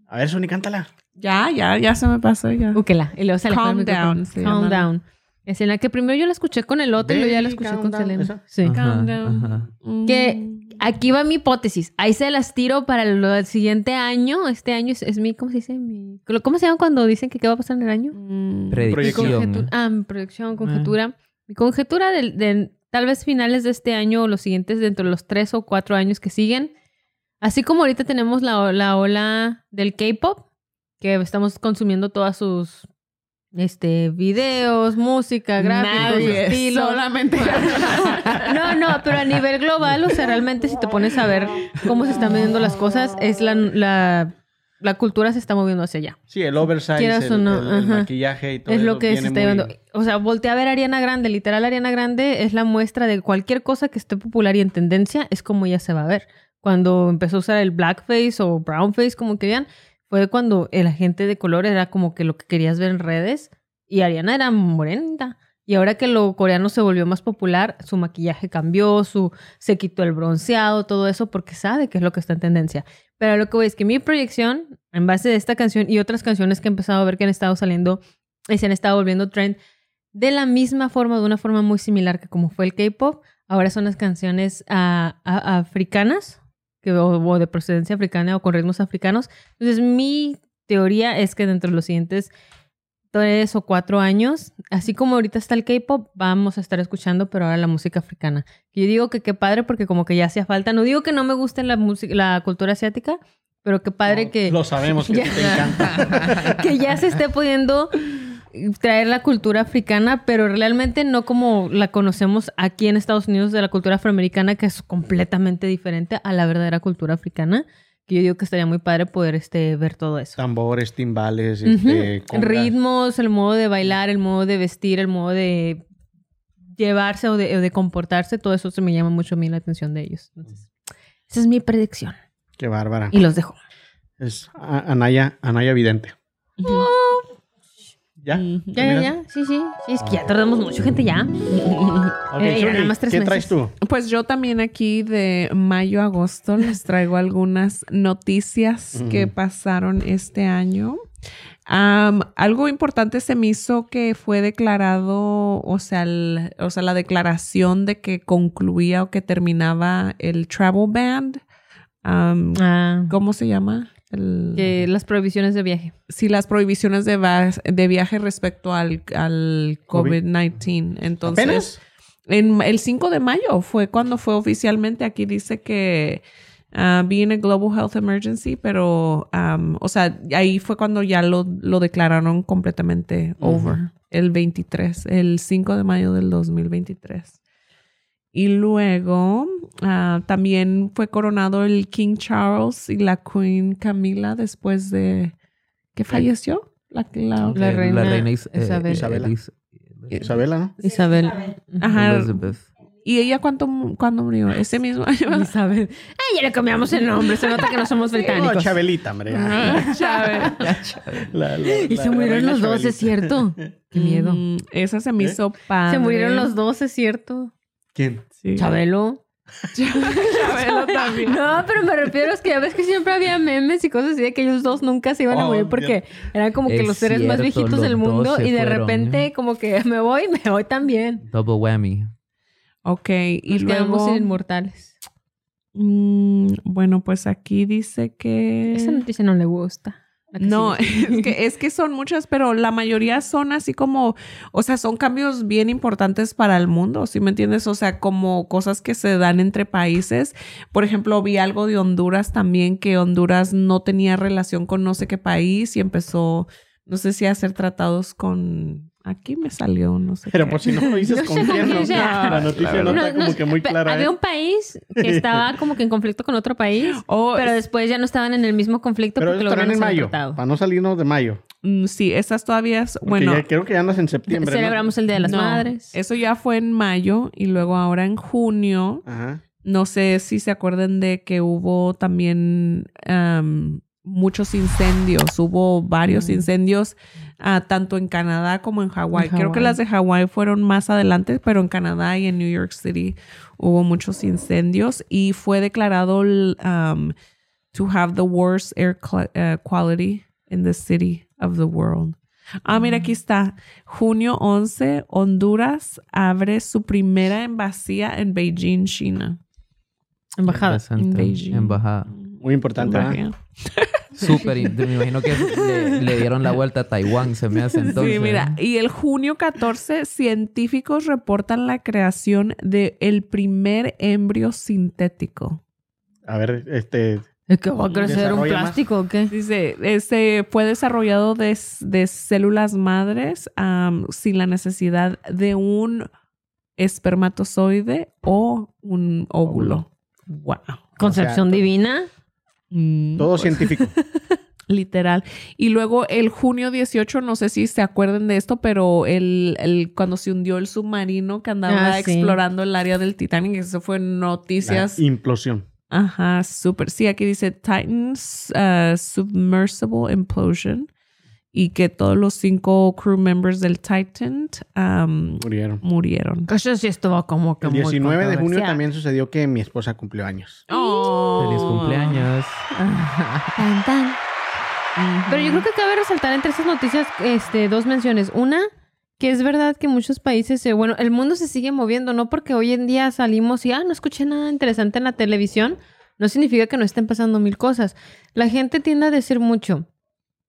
A ver, Sony, cántala. Ya, ya, ya se me pasó ya. Ukela. Y luego sale Calm el micrófono. Down se Calm llama. Down. Es en la que primero yo la escuché con el otro y luego ya la escuché calm con down. Selena. ¿Esa? Sí. Ajá, Calm down. ajá. Mm. Que aquí va mi hipótesis. Ahí se las tiro para lo del siguiente año. Este año es, es mi, ¿cómo se dice? Mi, ¿Cómo se llama cuando dicen que qué va a pasar en el año? Mm. Predicción. ah, proyección, conjetura. Mi conjetura de, de tal vez finales de este año o los siguientes, dentro de los tres o cuatro años que siguen. Así como ahorita tenemos la, la ola del K-pop, que estamos consumiendo todas sus este, videos, música, gráficos, Nadie, estilos. solamente No, no, pero a nivel global, o sea, realmente si te pones a ver cómo se están viendo las cosas, es la, la, la cultura se está moviendo hacia allá. Sí, el oversize, Quieras el, o no, el- el ajá. maquillaje y todo Es lo eso que se está muy- llevando. O sea, voltea a ver a Ariana Grande. Literal, Ariana Grande es la muestra de cualquier cosa que esté popular y en tendencia, es como ella se va a ver. Cuando empezó a usar el blackface o brownface, como querían, fue cuando el agente de color era como que lo que querías ver en redes y Ariana era morena. Y ahora que lo coreano se volvió más popular, su maquillaje cambió, su se quitó el bronceado, todo eso, porque sabe que es lo que está en tendencia. Pero lo que voy es que mi proyección, en base de esta canción y otras canciones que he empezado a ver que han estado saliendo y se han estado volviendo trend, de la misma forma, de una forma muy similar que como fue el K-pop, ahora son las canciones ah, africanas, que, o, o de procedencia africana o con ritmos africanos. Entonces, mi teoría es que dentro de los siguientes tres o cuatro años, así como ahorita está el K-pop, vamos a estar escuchando, pero ahora la música africana. Y yo digo que qué padre porque como que ya hacía falta. No digo que no me guste la música, la cultura asiática, pero qué padre No, que Lo sabemos que Ya. te encanta. que ya se esté pudiendo traer la cultura africana, pero realmente no como la conocemos aquí en Estados Unidos de la cultura afroamericana, que es completamente diferente a la verdadera cultura africana. Que yo digo que estaría muy padre poder este, ver todo eso. Tambores, timbales, Ujú. este, congas. Ritmos, el modo de bailar, el modo de vestir, el modo de llevarse o de, o de comportarse, todo eso se me llama mucho a mí la atención de ellos. Entonces, esa es mi predicción. Qué bárbara. Y los dejo. Es Anaya, Anaya Vidente. ¿Ya? Ujú. Ya, ya, ya. Sí, sí. Sí, es que ya tardamos mucho, gente, ya. Ok, Eh, nada más tres ¿qué meses. traes tú? Pues yo también aquí de mayo a agosto les traigo algunas noticias que pasaron este año. Algo importante se me hizo que fue declarado, o sea, el- o sea, la declaración de que concluía o que terminaba el travel ban. Am, Ah, ¿Cómo se llama? El- Que las prohibiciones de viaje. sí, las prohibiciones de, va- de viaje respecto al, al COVID. COVID-19. Entonces, ¿Apenas? en el 5 de mayo fue cuando fue oficialmente. Aquí dice que ah, being a global health emergency, pero, um, o sea, ahí fue cuando ya lo, lo declararon completamente over. El 23, el 5 de mayo del 2023. Y luego ah, también fue coronado el King Charles y la Queen Camila después de que falleció. La, la- La Eh, reina Is- eh, Isabel. Isabela. Isabela, ¿no? Isabel. Ajá. Elizabeth. ¿Y ella cuánto, cuándo murió? Ese mismo año. Isabel. Ay, ya le cambiamos el nombre. Se nota que no somos No, británicos. Chabelita, hombre. Chávez. La- la- y la- se la murieron reina los dos, es cierto. Qué miedo. Mm, esa se me ¿Eh? hizo padre. Se murieron los dos, es cierto. ¿Quién? Sí. Chabelo. Chabelo también. No, pero me refiero es que ya ves que siempre había memes y cosas así de que ellos dos nunca se iban a Oh, morir porque eran como que Es los seres más cierto, viejitos los del dos mundo se y de fueron, repente ¿eh? como que me voy, me voy también. Double whammy. Ok, y Nos quedamos luego... inmortales. mm, bueno, pues aquí dice que... Esa noticia no le gusta. No, es que, es que son muchas, pero la mayoría son así como, o sea, son cambios bien importantes para el mundo, ¿sí me entiendes? O sea, como cosas que se dan entre países. Por ejemplo, vi algo de Honduras también, que Honduras no tenía relación con no sé qué país y empezó, no sé si a hacer tratados con... Aquí me salió, no sé Pero qué. por si no lo dices No con sé, quién, no. La noticia no, está como que muy clara. Había ¿eh? un país que estaba como que en conflicto con otro país, Oh, pero después ya no estaban en el mismo conflicto Pero porque también en mayo, tratado. para no salirnos de mayo. mm, sí, esas todavía, es- bueno, ya- creo que ya andas en septiembre. ¿no? Celebramos el Día de las no, Madres. eso ya fue en mayo y luego ahora en junio. Ajá. No sé si se acuerdan de que hubo también am, muchos incendios. Hubo varios Mm. incendios, ah, tanto en Canadá como en Hawái. Creo que las de Hawái fueron más adelante, pero en Canadá y en New York City hubo muchos incendios y fue declarado el, um, to have the worst air uh, quality in the city of the world. Ah, mira, aquí está. Junio 11, Honduras abre su primera embajada en Beijing, China. Embajada. En. Beijing. Embajada. Muy importante. Súper. Me imagino que le, le dieron la vuelta a Taiwán, se me hace entonces. sí, mira, y el junio 14, científicos reportan la creación de el primer embrio sintético. A ver, este. ¿Es que va a crecer un Desarrolla más. plástico o qué? Dice, este fue desarrollado de, de células madres sin la necesidad de un espermatozoide o un óvulo. Wow. Concepción O sea, divina. Mm, Todo científico. Literal. Y luego el junio 18, no sé si se acuerdan de esto, pero el, el cuando se hundió el submarino que andaba Ah, sí. explorando el área del Titanic, eso fue La noticias. implosión. Ajá, súper. Sí, aquí dice Titan's uh, Submersible Implosion y que todos los cinco crew members del Titan um, Murieron. murieron. Eso sí estuvo como que El muy 19 de junio también sucedió que mi esposa cumplió años. Oh. Feliz cumpleaños. Tan, tan. Pero yo creo que cabe resaltar entre esas noticias este, dos menciones. Una, que es verdad que muchos países, eh, bueno, el mundo se sigue moviendo, no porque hoy en día salimos y, ah, no escuché nada interesante en la televisión, no significa que no estén pasando mil cosas. La gente tiende a decir mucho,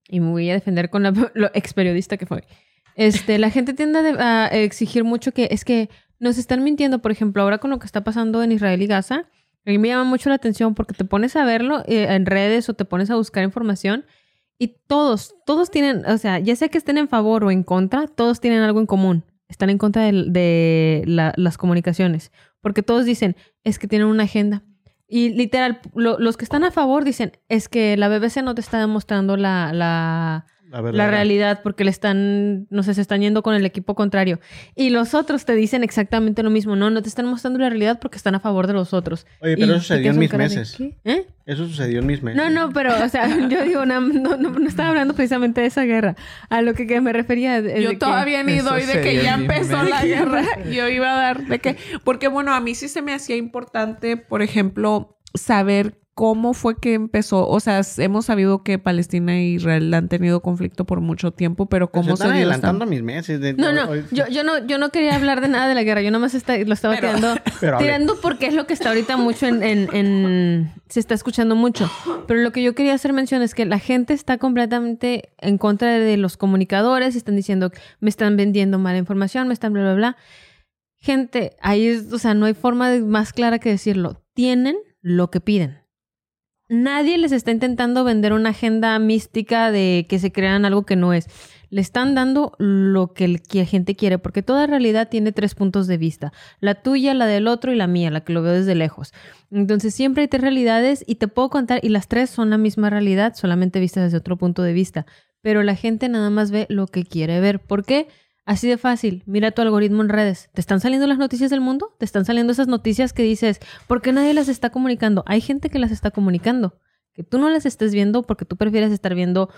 y me voy a defender con la, lo ex periodista que fue. Este, la gente tiende a, exigir mucho que es que nos están mintiendo, por ejemplo, ahora con lo que está pasando en Israel y Gaza, a mí me llama mucho la atención porque te pones a verlo eh, en redes o te pones a buscar información y todos, todos tienen, o sea, ya sea que estén en favor o en contra, todos tienen algo en común. Están en contra de, la- las comunicaciones. Porque todos dicen, es que tienen una agenda. Y literal, lo- los que están a favor dicen, es que la BBC no te está demostrando la, la, La verdad. la realidad porque le están, no sé, se están yendo con el equipo contrario. Y los otros te dicen exactamente lo mismo. No, no te están mostrando la realidad porque están a favor de los otros. Oye, Y pero eso sucedió en mis de, meses. ¿Eh? Eso sucedió en mis meses. No, no, pero, o sea, yo digo, no, no, no, no estaba hablando precisamente de esa guerra. A lo que, que me refería. es de Yo que- todavía ni Eso doy de que ya empezó la guerra. Yo iba a dar de que, porque bueno, a mí sí se me hacía importante, por ejemplo, saber ¿cómo fue que empezó? O sea, hemos sabido que Palestina e Israel han tenido conflicto por mucho tiempo, pero Pues ¿cómo se se están adelantando mis meses. de- No, no, hoy- yo, yo no, yo no quería hablar de nada de la guerra, yo nomás está- lo estaba tirando, Pero tirando porque es lo que está ahorita mucho en, en- en- se está escuchando mucho. Pero lo que yo quería hacer mención es que la gente está completamente en contra de los comunicadores están diciendo que me están vendiendo mala información, me están bla, bla, bla. Gente, ahí es, o sea, no hay forma de- más clara que decirlo. Tienen lo que piden. Nadie les está intentando vender una agenda mística de que se crean algo que no es. Le están dando lo que la gente quiere, porque toda realidad tiene tres puntos de vista. La tuya, la del otro y la mía, la que lo veo desde lejos. Entonces siempre hay tres realidades y te puedo contar, y las tres son la misma realidad, solamente vistas desde otro punto de vista. Pero la gente nada más ve lo que quiere ver. ¿Por qué? Así de fácil. Mira tu algoritmo en redes. ¿Te están saliendo las noticias del mundo? ¿Te están saliendo esas noticias que dices, ¿por qué nadie las está comunicando? Hay gente que las está comunicando. Que tú no las estés viendo porque tú prefieres estar viendo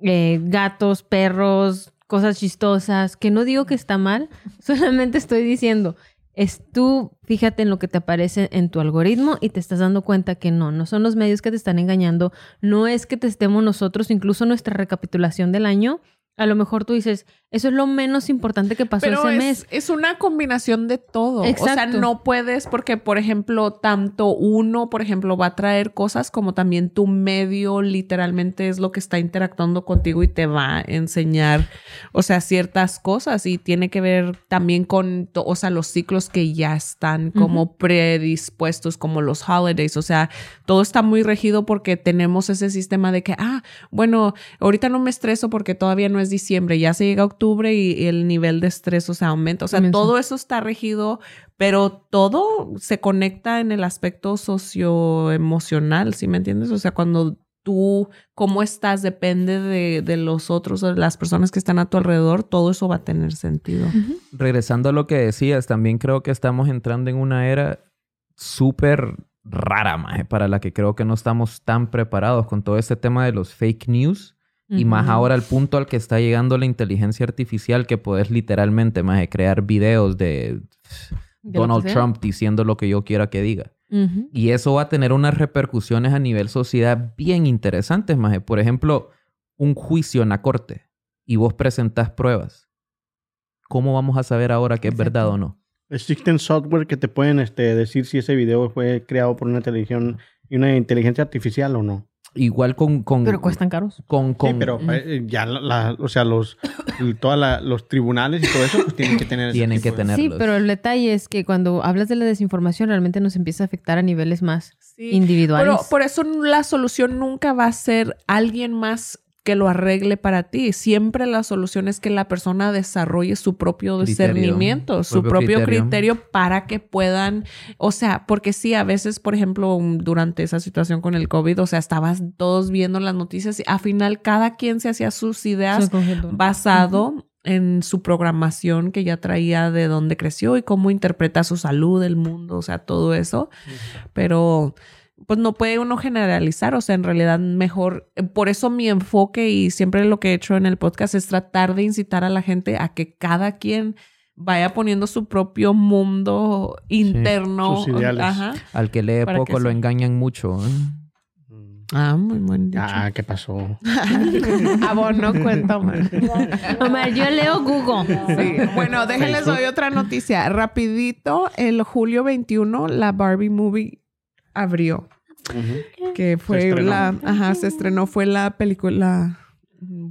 eh, gatos, perros, cosas chistosas. Que no digo que está mal, solamente estoy diciendo, es tú, fíjate en lo que te aparece en tu algoritmo y te estás dando cuenta que no, no son los medios que te están engañando, no es que te estemos nosotros, incluso nuestra recapitulación del año. A lo mejor tú dices, eso es lo menos importante que pasó Pero ese es, mes. es una combinación de todo. O sea, Exacto. no puedes porque, por ejemplo, tanto uno, por ejemplo, va a traer cosas como también tu medio literalmente es lo que está interactuando contigo y te va a enseñar, o sea, ciertas cosas y tiene que ver también con, o sea, los ciclos que ya están como predispuestos, como los holidays. O sea, todo está muy regido porque tenemos ese sistema de que, ah, bueno, ahorita no me estreso porque todavía no es diciembre, ya se llega octubre y, y el nivel de estrés, o sea, aumenta. O sea, Comienza. todo eso está regido, pero todo se conecta en el aspecto socioemocional, ¿sí me entiendes? O sea, cuando tú, cómo estás, depende de, de los otros, de las personas que están a tu alrededor, todo eso va a tener sentido. Regresando a lo que decías, también creo que estamos entrando en una era súper rara, maje, para la que creo que no estamos tan preparados con todo este tema de los fake news. Y más ahora al punto al que está llegando la inteligencia artificial, que puedes literalmente, maje, crear videos de Donald. Trump diciendo lo que yo quiera que diga. Y eso va a tener unas repercusiones a nivel sociedad bien interesantes, maje. Por ejemplo, un juicio en la corte y vos presentás pruebas. ¿Cómo vamos a saber ahora que es Exacto. verdad o no? Existen software que te pueden este, decir si ese video fue creado por una televisión y una inteligencia artificial o no. Igual con... con Pero cuestan caros. Con, con, Sí, pero eh, ya la, la- o sea, los, todos los tribunales y todo eso pues tienen que tener ese Tienen tipo que de- tener- Sí, Tenerlos. pero el detalle es que cuando hablas de la desinformación realmente nos empieza a afectar a niveles más Sí. individuales. Pero por eso la solución nunca va a ser alguien más que lo arregle para ti. Siempre la solución es que la persona desarrolle su propio Criterio. discernimiento, su Propio propio criterio. criterio. para que puedan, o sea, porque sí, a veces, por ejemplo, durante esa situación con el COVID, o sea, estabas todos viendo las noticias y al final cada quien se hacía sus ideas basado en su programación que ya traía de dónde creció y cómo interpreta su salud, el mundo, o sea, todo eso. Pero pues no puede uno generalizar, o sea, en realidad mejor, eh, por eso mi enfoque y siempre lo que he hecho en el podcast es tratar de incitar a la gente a que cada quien vaya poniendo su propio mundo interno. sus ideales. Ajá. Al que lee que poco lo engañan mucho. ¿eh? Mm. Ah, muy buen dicho. Ah, ¿qué pasó? Ah, bueno, no cuenta, Omar. Omar, yo leo Google. Sí. Bueno, déjenles doy otra noticia. Rapidito, el julio 21, la Barbie Movie abrió. Que fue la... Ajá, se estrenó. Fue la película...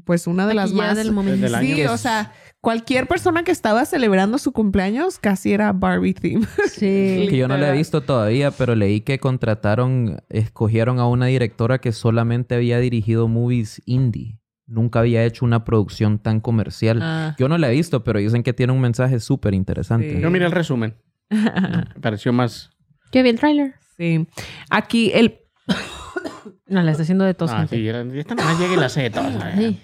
Pues una de las más... del momento. Del. Sí, o sea, cualquier persona que estaba celebrando su cumpleaños casi era Barbie theme. Sí. Que yo no la he visto todavía, pero leí que contrataron, escogieron a una directora que solamente había dirigido movies indie. Nunca había hecho una producción tan comercial. Ah. Yo no la he visto, pero dicen que tiene un mensaje súper interesante. Sí. Yo miré el resumen. Me pareció más... Yo vi el tráiler. Sí. Aquí el... No, la está haciendo de tos. Ah, gente. sí, esta nomás llega y la todas. Sí.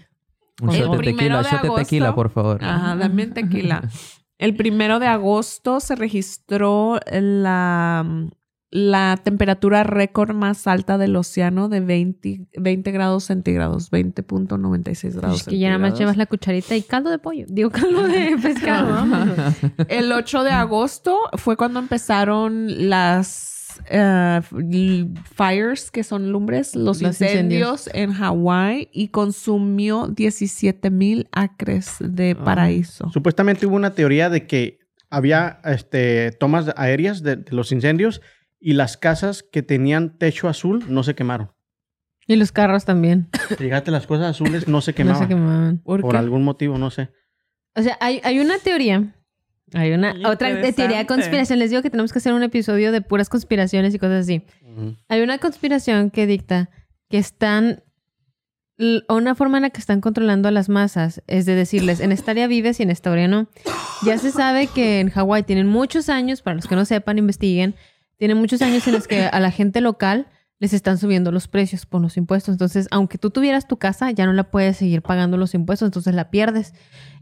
Un El shot de tequila, de shot de agosto. tequila, por favor. Ajá, dame tequila. El primero de agosto se registró la, la temperatura récord más alta del océano de 20, 20 grados centígrados, 20.96 grados Es que ya nada más llevas la cucharita y caldo de pollo. Digo, caldo de pescado. El 8 de agosto fue cuando empezaron las eh, fires, que son lumbres, los, Los incendios, en Hawái y consumió 17 mil acres de Ah. paraíso. Supuestamente hubo una teoría de que había este, tomas aéreas de, de los incendios y las casas que tenían techo azul no se quemaron. Y los carros también. Fíjate, las cosas azules no se No quemaban. se quemaban. ¿Por por qué? algún motivo, no sé. O sea, hay, hay una teoría. Hay una Muy otra de teoría de conspiración. Les digo que tenemos que hacer un episodio de puras conspiraciones y cosas así. Hay una conspiración que dicta que están. Una forma en la que están controlando a las masas es de decirles, en esta área vives y en esta área no. Ya se sabe que en Hawái tienen muchos años, para los que no sepan, investiguen, tienen muchos años en los que a la gente local les están subiendo los precios por los impuestos. Entonces, aunque tú tuvieras tu casa, ya no la puedes seguir pagando los impuestos, entonces la pierdes.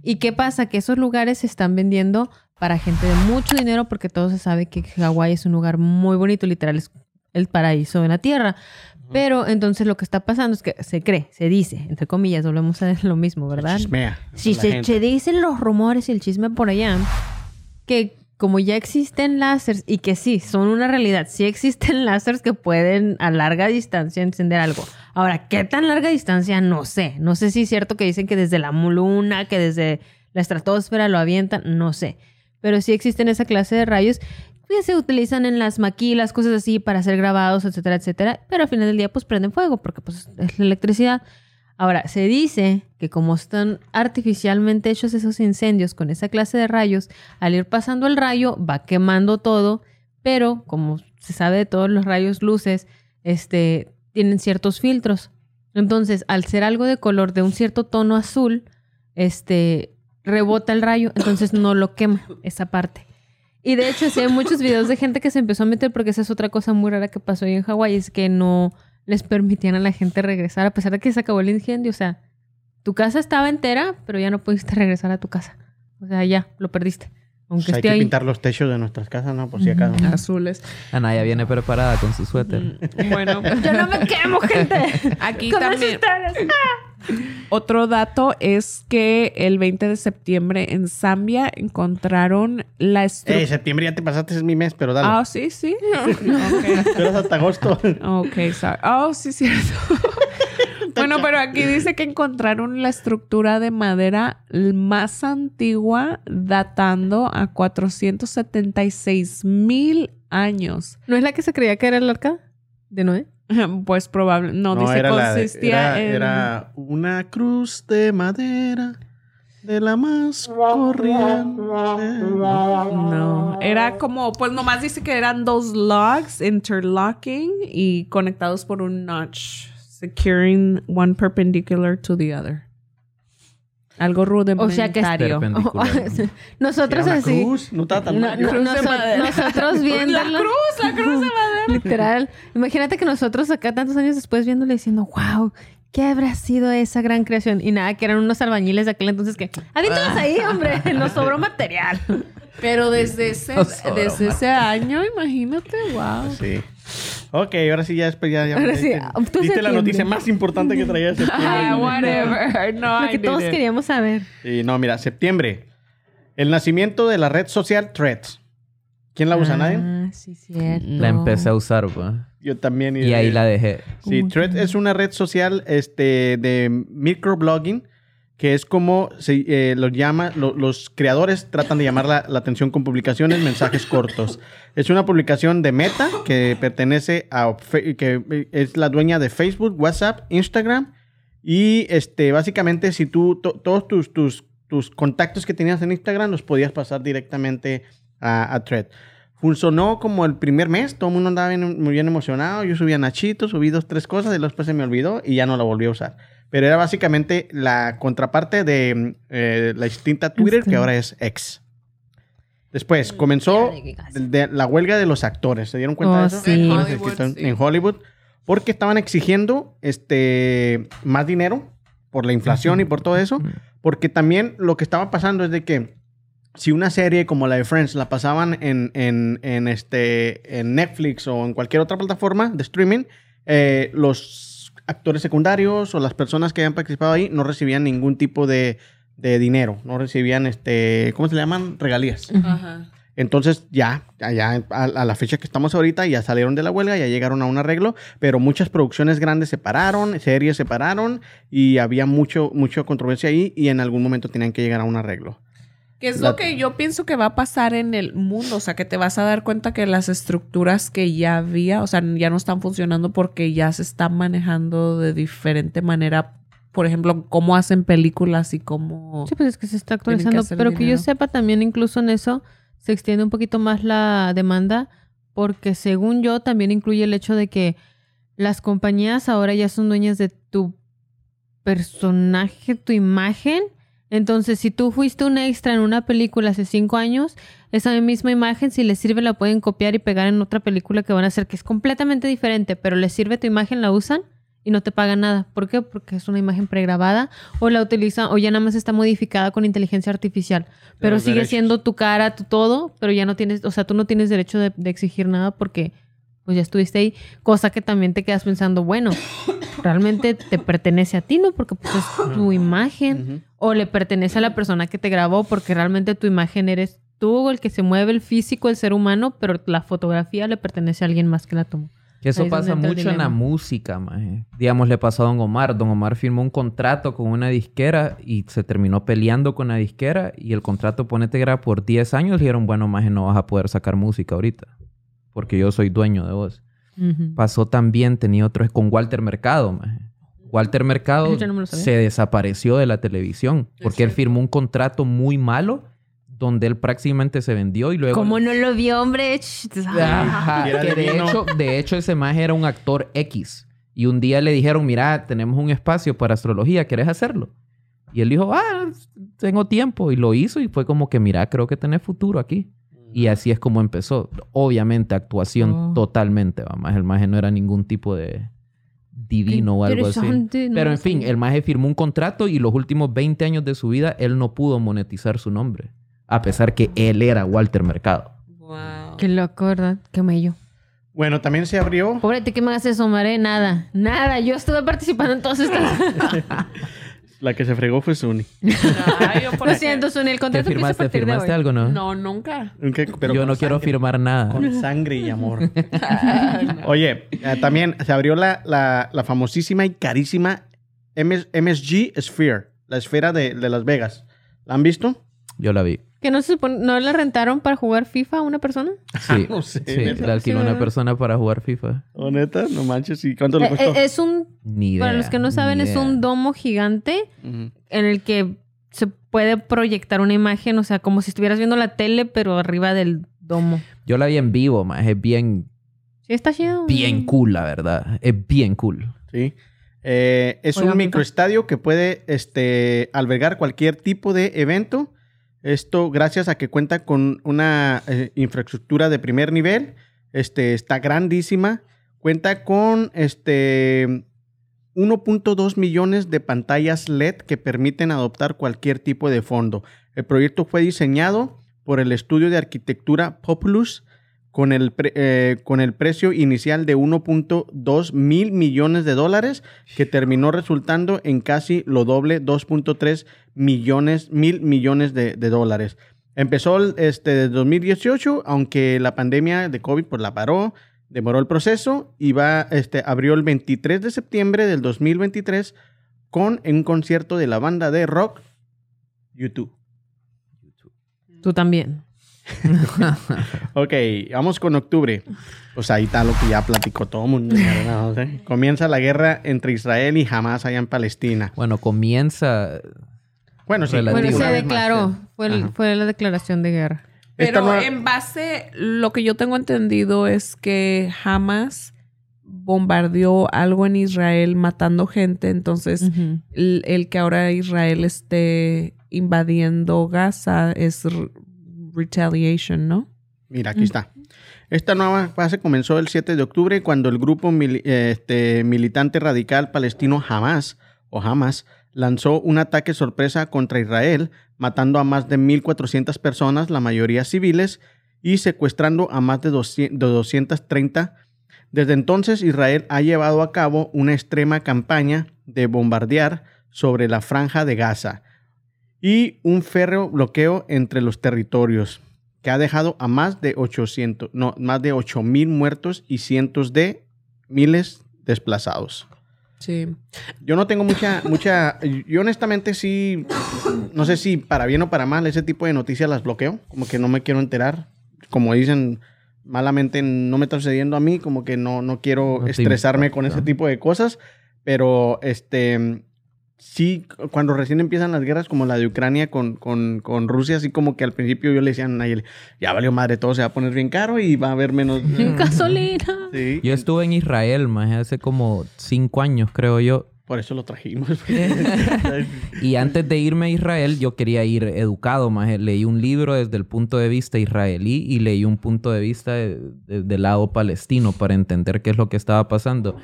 ¿Y qué pasa? Que esos lugares se están vendiendo para gente de mucho dinero porque todo se sabe que Hawái es un lugar muy bonito, literal es el paraíso en la tierra. Pero entonces lo que está pasando es que se cree, se dice, entre comillas, volvemos a lo mismo, ¿verdad? Chismea. Si se, se dicen los rumores y el chisme por allá, que como ya existen láseres y que sí, son una realidad, sí existen láseres que pueden a larga distancia encender algo. Ahora, ¿qué tan larga distancia? No sé. No sé si es cierto que dicen que desde la luna, que desde la estratosfera lo avientan, no sé. Pero sí existen esa clase de rayos que se utilizan en las maquilas, cosas así, para hacer grabados, etcétera, etcétera. Pero al final del día, pues prenden fuego, porque pues es la electricidad. Ahora, se dice que como están artificialmente hechos esos incendios con esa clase de rayos, al ir pasando el rayo va quemando todo, pero como se sabe de todos los rayos luces, este, tienen ciertos filtros. Entonces, al ser algo de color de un cierto tono azul, este, rebota el rayo, entonces no lo quema esa parte. Y de hecho, sí hay muchos videos de gente que se empezó a meter porque esa es otra cosa muy rara que pasó ahí en Hawái, es que no les permitían a la gente regresar a pesar de que se acabó el incendio. O sea, tu casa estaba entera, pero ya no pudiste regresar a tu casa. O sea, ya, lo perdiste. Aunque Pues hay esté que ahí. pintar los techos de nuestras casas, ¿no? Por si acaso. Azules. Anaya viene preparada con su suéter. Mm, Bueno, Yo no me quemo, gente. aquí también. Otro dato es que el 20 de septiembre en Zambia encontraron la Eh, estructura. septiembre ya te pasaste, es mi mes, pero dale. Ah, sí, sí. Pero es hasta agosto. Ok, sorry. Oh, sí, cierto. bueno, pero aquí dice que encontraron la estructura de madera más antigua datando a 476 mil años. ¿No es la que se creía que era el arca de Noé? Pues probable, no, dice era, la de- consistía era, en... era una cruz de madera de la más corriente. No, era como, pues nomás dice que eran dos logs interlocking y conectados por un notch, securing one perpendicular to the other. Algo O rudimentario. sea que Perpendicular. nosotros Era una así. cruz, no estaba tan No, mal. no, noso- nosotros viéndolo. La cruz, la cruz de madera. Literal. Imagínate que nosotros acá tantos años después viéndole diciendo, wow, ¿qué habrá sido esa gran creación? Y nada, que eran unos albañiles de aquel entonces que, aviéntalos ahí, hombre, nos sobró material. Pero desde ese, desde ese año, imagínate, wow. Sí. Ok, ahora sí ya después ya... ya Ahora sí, ya- tú Diste la noticia más importante que traía septiembre. Ah, whatever. No, Lo I que todos didn't. queríamos saber. Sí, no, mira, septiembre. El nacimiento de la red social Threads. ¿Quién la usa? ¿Nadie? Ah, sí, cierto. La empecé a usar, pues. Yo también. Y ahí la dejé. Sí, Threads es una red social este, de microblogging que es como se eh, lo llama, lo- los creadores tratan de llamar la, la atención con publicaciones, mensajes cortos. Es una publicación de Meta que pertenece a, que es la dueña de Facebook, WhatsApp, Instagram y este, básicamente si tú, to- todos tus, tus, tus contactos que tenías en Instagram los podías pasar directamente a, a Thread. Funcionó como el primer mes, todo el mundo andaba bien- muy bien emocionado. Yo subí a Nachito, subí dos, tres cosas y después se me olvidó y ya no la volví a usar. Pero era básicamente la contraparte de eh, la extinta Twitter, que Este. ahora es X. Después comenzó de- la huelga de los actores. ¿Se dieron cuenta Oh, de eso? sí. En Hollywood, sí. En Hollywood. Porque estaban exigiendo este, más dinero por la inflación y por todo eso. Porque también lo que estaba pasando es de que si una serie como la de Friends la pasaban en, en, en este, en Netflix o en cualquier otra plataforma de streaming, eh, los actores secundarios o las personas que habían participado ahí no recibían ningún tipo de, de dinero, no recibían, este, ¿cómo se le llaman? Regalías. Ajá. Entonces ya, ya, ya a, a la fecha que estamos ahorita, ya salieron de la huelga, ya llegaron a un arreglo, pero muchas producciones grandes se pararon, series se pararon y había mucho, mucha controversia ahí y en algún momento tenían que llegar a un arreglo. Que es La- lo que yo pienso que va a pasar en el mundo, o sea, que te vas a dar cuenta que las estructuras que ya había, o sea, ya no están funcionando porque ya se están manejando de diferente manera. Por ejemplo, cómo hacen películas y cómo... Sí, pues es que se está que actualizando. Pero que yo sepa también, incluso en eso, se extiende un poquito más la demanda, porque según yo, también incluye el hecho de que las compañías ahora ya son dueñas de tu personaje, tu imagen. Entonces, si tú fuiste un extra en una película hace cinco años, esa misma imagen, si les sirve, la pueden copiar y pegar en otra película que van a hacer, que es completamente diferente, pero les sirve tu imagen, la usan y no te pagan nada. ¿Por qué? Porque es una imagen pregrabada o la utilizan o ya nada más está modificada con inteligencia artificial. Pero los sigue derechos. siendo tu cara, tu todo, pero ya no tienes, o sea, tú no tienes derecho de, de exigir nada porque pues ya estuviste ahí, cosa que también te quedas pensando, bueno, realmente te pertenece a ti, ¿no? Porque pues es tu imagen o le pertenece a la persona que te grabó porque realmente tu imagen eres tú, el que se mueve el físico, el ser humano, pero la fotografía le pertenece a alguien más que la tomó. Que eso es pasa mucho en la música, maje. Digamos, le pasó a Don Omar. Don Omar firmó un contrato con una disquera y se terminó peleando con la disquera y el contrato, ponete, era por 10 años y dijeron, bueno, maje, no vas a poder sacar música ahorita porque yo soy dueño de vos. Pasó también, tenía otro con Walter Mercado, maje. Walter Mercado no se desapareció de la televisión porque él firmó un contrato muy malo donde él prácticamente se vendió y luego... ¿Cómo no lo vio, hombre? Ajá, que de hecho, de hecho ese maje era un actor X. Y un día le dijeron, mira, tenemos un espacio para astrología, ¿quieres hacerlo? Y él dijo, ah, tengo tiempo. Y lo hizo y fue como que, mira, creo que tenés futuro aquí. Y así es como empezó. Obviamente, actuación Oh. totalmente, va, más El maje no era ningún tipo de divino o algo así. Pero en fin, el maje firmó un contrato y los últimos 20 años de su vida él no pudo monetizar su nombre. A pesar que él era Walter Mercado. Wow. Qué loco, ¿verdad? Qué mello. Bueno, también se abrió Pobre, ¿de qué me hagas eso, Mare? Nada, nada. Yo estuve participando en todas estas. la que se fregó fue Suni. Ay, yo por Lo siento, Sony, el ¿Te contrato empieza a firmaste, partir de firmaste hoy. algo, no? No, nunca. Aunque- pero Yo con no quiero sangre. firmar nada. Con sangre y amor. Oye, eh, también se abrió la, la- la famosísima y carísima MS MSG Sphere, la esfera de, de Las Vegas. ¿La han visto? Yo la vi. ¿Que no se supone, no la rentaron para jugar FIFA a una persona? Sí, No sé, sí, neta. la alquiló Sí, una persona para jugar FIFA. ¿O neta? No manches. ¿Y cuánto le Eh, costó? eh, es un, Ni idea. para los que no saben, es un domo gigante en el que se puede proyectar una imagen, o sea, como si estuvieras viendo la tele, pero arriba del domo. Yo la vi en vivo, ma. Es bien, Sí, está chido. bien cool, la verdad. Es bien cool. Sí. Eh, es Oigan, un microestadio que puede este, albergar cualquier tipo de evento. Esto gracias a que cuenta con una eh, infraestructura de primer nivel. Este, está grandísima. Cuenta con este, 1.2 millones de pantallas LED que permiten adoptar cualquier tipo de fondo. El proyecto fue diseñado por el estudio de arquitectura Populus con el, eh, con el precio inicial de 1.2 mil millones de dólares, que terminó resultando en casi lo doble, 2.3 millones, mil millones de, de dólares. Empezó este, desde 2018, aunque la pandemia de COVID pues, la paró, demoró el proceso y va, este, abrió el 23 de septiembre del 2023 con un concierto de la banda de rock YouTube. Tú también. Ok, vamos con octubre. Pues ahí está lo que ya platicó todo el mundo. ¿no? ¿Sí? Comienza la guerra entre Israel y Hamas allá en Palestina. Bueno, comienza... Bueno, sí. Bueno, se declaró. Fue, el- fue la declaración de guerra. Pero en base, lo que yo tengo entendido es que Hamas bombardeó algo en Israel matando gente, entonces el, el que ahora Israel esté invadiendo Gaza es retaliation, ¿no? Mira, aquí está. Esta nueva fase comenzó el 7 de octubre cuando el grupo este, militante radical palestino Hamas o Hamas lanzó un ataque sorpresa contra Israel, matando a más de 1.400 personas, la mayoría civiles, y secuestrando a más de 200 de 230. Desde entonces, Israel ha llevado a cabo una extrema campaña de bombardear sobre la franja de Gaza y un férreo bloqueo entre los territorios. que ha dejado a más de 800, no, más de 8 mil muertos y cientos de miles desplazados. Sí. Yo no tengo mucha, mucha, yo honestamente sí, no sé si para bien o para mal, ese tipo de noticias las bloqueo, como que no me quiero enterar, como dicen malamente, no me está sucediendo a mí, como que no, no quiero No estresarme con importa. ese tipo de cosas, pero este, sí, cuando recién empiezan las guerras como la de Ucrania con, con, con Rusia, así como que al principio yo le decía a Nayeli, ya valió madre, todo se va a poner bien caro y va a haber menos... Gasolina. Sí, Yo estuve en Israel, más hace como cinco años, creo yo. por eso lo trajimos. Y antes de irme a Israel, yo quería ir educado, más leí un libro desde el punto de vista israelí y leí un punto de vista de- de- del lado palestino para entender qué es lo que estaba pasando.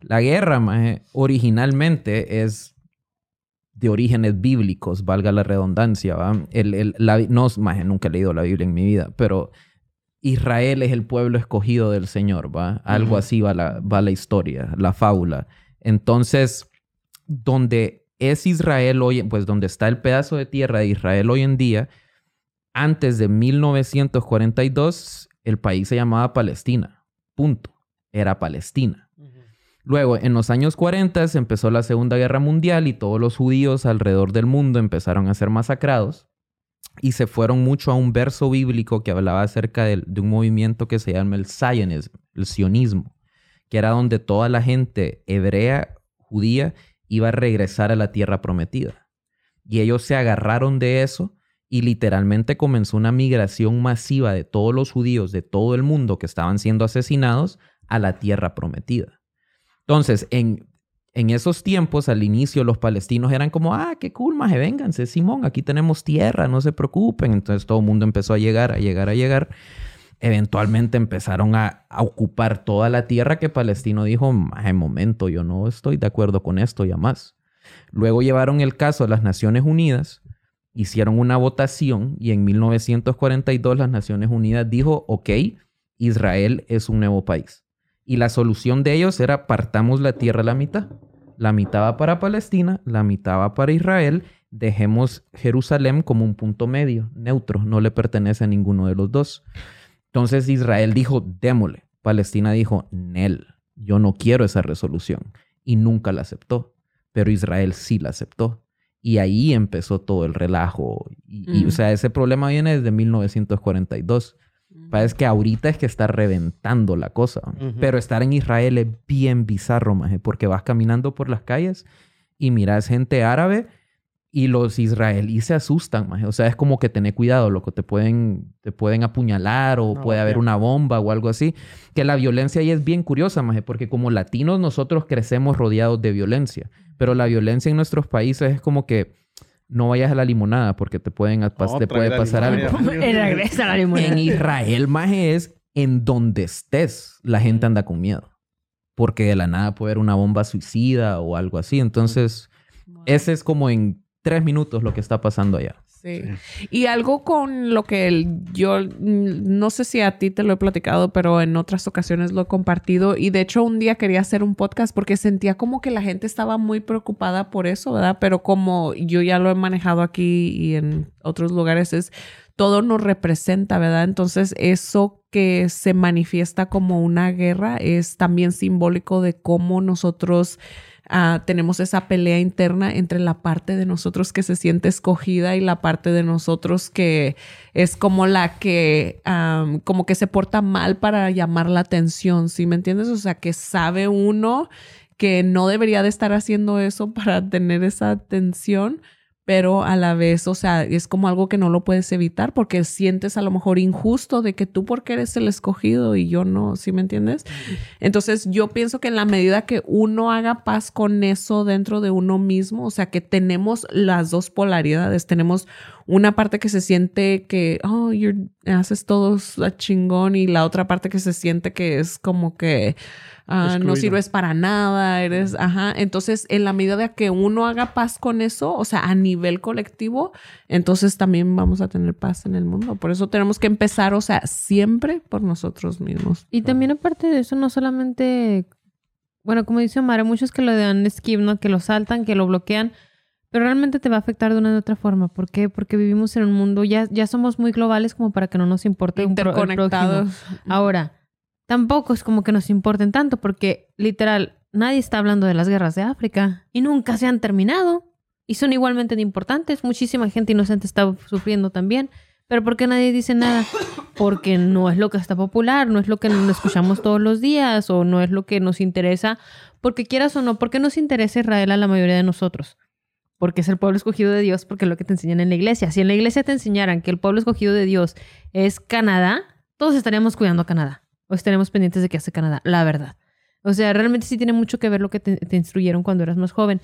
La guerra, maje, originalmente es de orígenes bíblicos, valga la redundancia, ¿va? El, el- la- no, maje, nunca he leído la Biblia en mi vida, pero Israel es el pueblo escogido del Señor, ¿va? Algo así va la, va la historia, la fábula. Entonces, donde es Israel hoy, pues donde está el pedazo de tierra de Israel hoy en día, antes de 1942, el país se llamaba Palestina. Punto. Era Palestina. Luego, en los años 40 se empezó la Segunda Guerra Mundial y todos los judíos alrededor del mundo empezaron a ser masacrados y se fueron mucho a un verso bíblico que hablaba acerca de, un movimiento que se llama el Zionism, el sionismo, que era donde toda la gente hebrea, judía, iba a regresar a la tierra prometida. Y ellos se agarraron de eso y literalmente comenzó una migración masiva de todos los judíos de todo el mundo que estaban siendo asesinados a la tierra prometida. Entonces, en, en esos tiempos, al inicio, los palestinos eran como, ah, qué cool, maje, vénganse, Simón, aquí tenemos tierra, no se preocupen. Entonces todo el mundo empezó a llegar, a llegar, a llegar. Eventualmente empezaron a, ocupar toda la tierra que Palestino dijo, maje, momento, yo no estoy de acuerdo con esto ya más. Luego llevaron el caso a las Naciones Unidas, hicieron una votación y en 1942 las Naciones Unidas dijo, ok, Israel es un nuevo país. Y la solución de ellos era partamos la tierra a la mitad. La mitad va para Palestina, la mitad va para Israel. Dejemos Jerusalén como un punto medio, neutro, no le pertenece a ninguno de los dos. Entonces Israel dijo, démosle. Palestina dijo, Nel, yo no quiero esa resolución. Y nunca la aceptó. Pero Israel sí la aceptó. Y ahí empezó todo el relajo. Y, y, Mm. o sea, ese problema viene desde 1942. Parece que ahorita es que está reventando la cosa. Pero estar en Israel es bien bizarro, maje, porque vas caminando por las calles y miras gente árabe y los israelíes se asustan, maje. O sea, es como que tener cuidado, loco. Te pueden, te pueden apuñalar o No, puede haber una bomba o algo así. Que la violencia ahí es bien curiosa, maje, porque como latinos nosotros crecemos rodeados de violencia. Pero la violencia en nuestros países es como que no vayas a la limonada porque te, pueden, te puede pasar algo. limonada. Y regresa la limonada. En Israel, maje, es en donde estés, la gente anda con miedo. Porque de la nada puede haber una bomba suicida o algo así. Entonces, ese es como en tres minutos lo que está pasando allá. Sí. Y algo con lo que el- yo mm, no sé si a ti te lo he platicado, pero en otras ocasiones lo he compartido. Y de hecho, un día quería hacer un podcast porque sentía como que la gente estaba muy preocupada por eso, ¿verdad? Pero como yo ya lo he manejado aquí y en otros lugares, es todo nos representa, ¿verdad? Entonces, eso que se manifiesta como una guerra es también simbólico de cómo nosotros ah, tenemos esa pelea interna entre la parte de nosotros que se siente escogida y la parte de nosotros que es como la que como que se porta mal para llamar la atención, ¿sí me entiendes? O sea, que sabe uno que no debería de estar haciendo eso para tener esa atención, pero a la vez, o sea, es como algo que no lo puedes evitar porque sientes a lo mejor injusto de que tú porque eres el escogido y yo no, ¿sí me entiendes? Entonces yo pienso que en la medida que uno haga paz con eso dentro de uno mismo, o sea, que tenemos las dos polaridades, tenemos una parte que se siente que, oh, you're- haces todo a chingón y la otra parte que se siente que es como que ah, no sirves para nada, eres, ajá. Entonces, en la medida de que uno haga paz con eso, o sea, a nivel colectivo, entonces también vamos a tener paz en el mundo. Por eso tenemos que empezar, o sea, siempre por nosotros mismos. Y también aparte de eso, no solamente, bueno, como dice Omar, hay muchos que lo dan skip, ¿no? Que lo saltan, que lo bloquean. pero realmente te va a afectar de una u otra forma. ¿Por qué? Porque vivimos en un mundo, ya, ya somos muy globales como para que no nos importe un pro- el prójimo. Ahora, tampoco es como que nos importen tanto, porque literal, nadie está hablando de las guerras de África y nunca se han terminado. Y son igualmente importantes. Muchísima gente inocente está sufriendo también. Pero ¿por qué nadie dice nada? Porque no es lo que está popular, no es lo que nos escuchamos todos los días o no es lo que nos interesa. Porque quieras o no, ¿por qué nos interesa Israel a la mayoría de nosotros? Porque es el pueblo escogido de Dios, porque es lo que te enseñan en la iglesia. Si en la iglesia te enseñaran que el pueblo escogido de Dios es Canadá, todos estaríamos cuidando a Canadá. O estaríamos pendientes de qué hace Canadá, la verdad. O sea, realmente sí tiene mucho que ver lo que te, te instruyeron cuando eras más joven.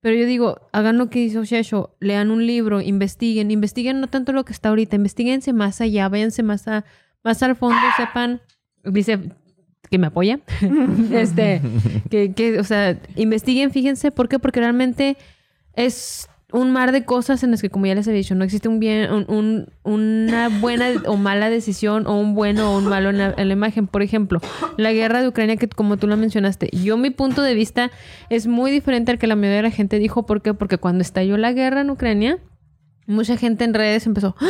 Pero yo digo, hagan lo que hizo Shesho, lean un libro, investiguen, investiguen no tanto lo que está ahorita, investiguense más allá, váyanse más, a, más al fondo, sepan, dice que me apoya, este, que, que, o sea, investiguen, fíjense, ¿por qué? Porque realmente es un mar de cosas en las que, como ya les he dicho, no existe un bien, un- un- una buena o mala decisión o un bueno o un malo en la, en la imagen. Por ejemplo, la guerra de Ucrania, que como tú lo mencionaste, yo mi punto de vista es muy diferente al que la mayoría de la gente dijo. ¿Por qué? Porque cuando estalló la guerra en Ucrania, mucha gente en redes empezó, "¡Ah!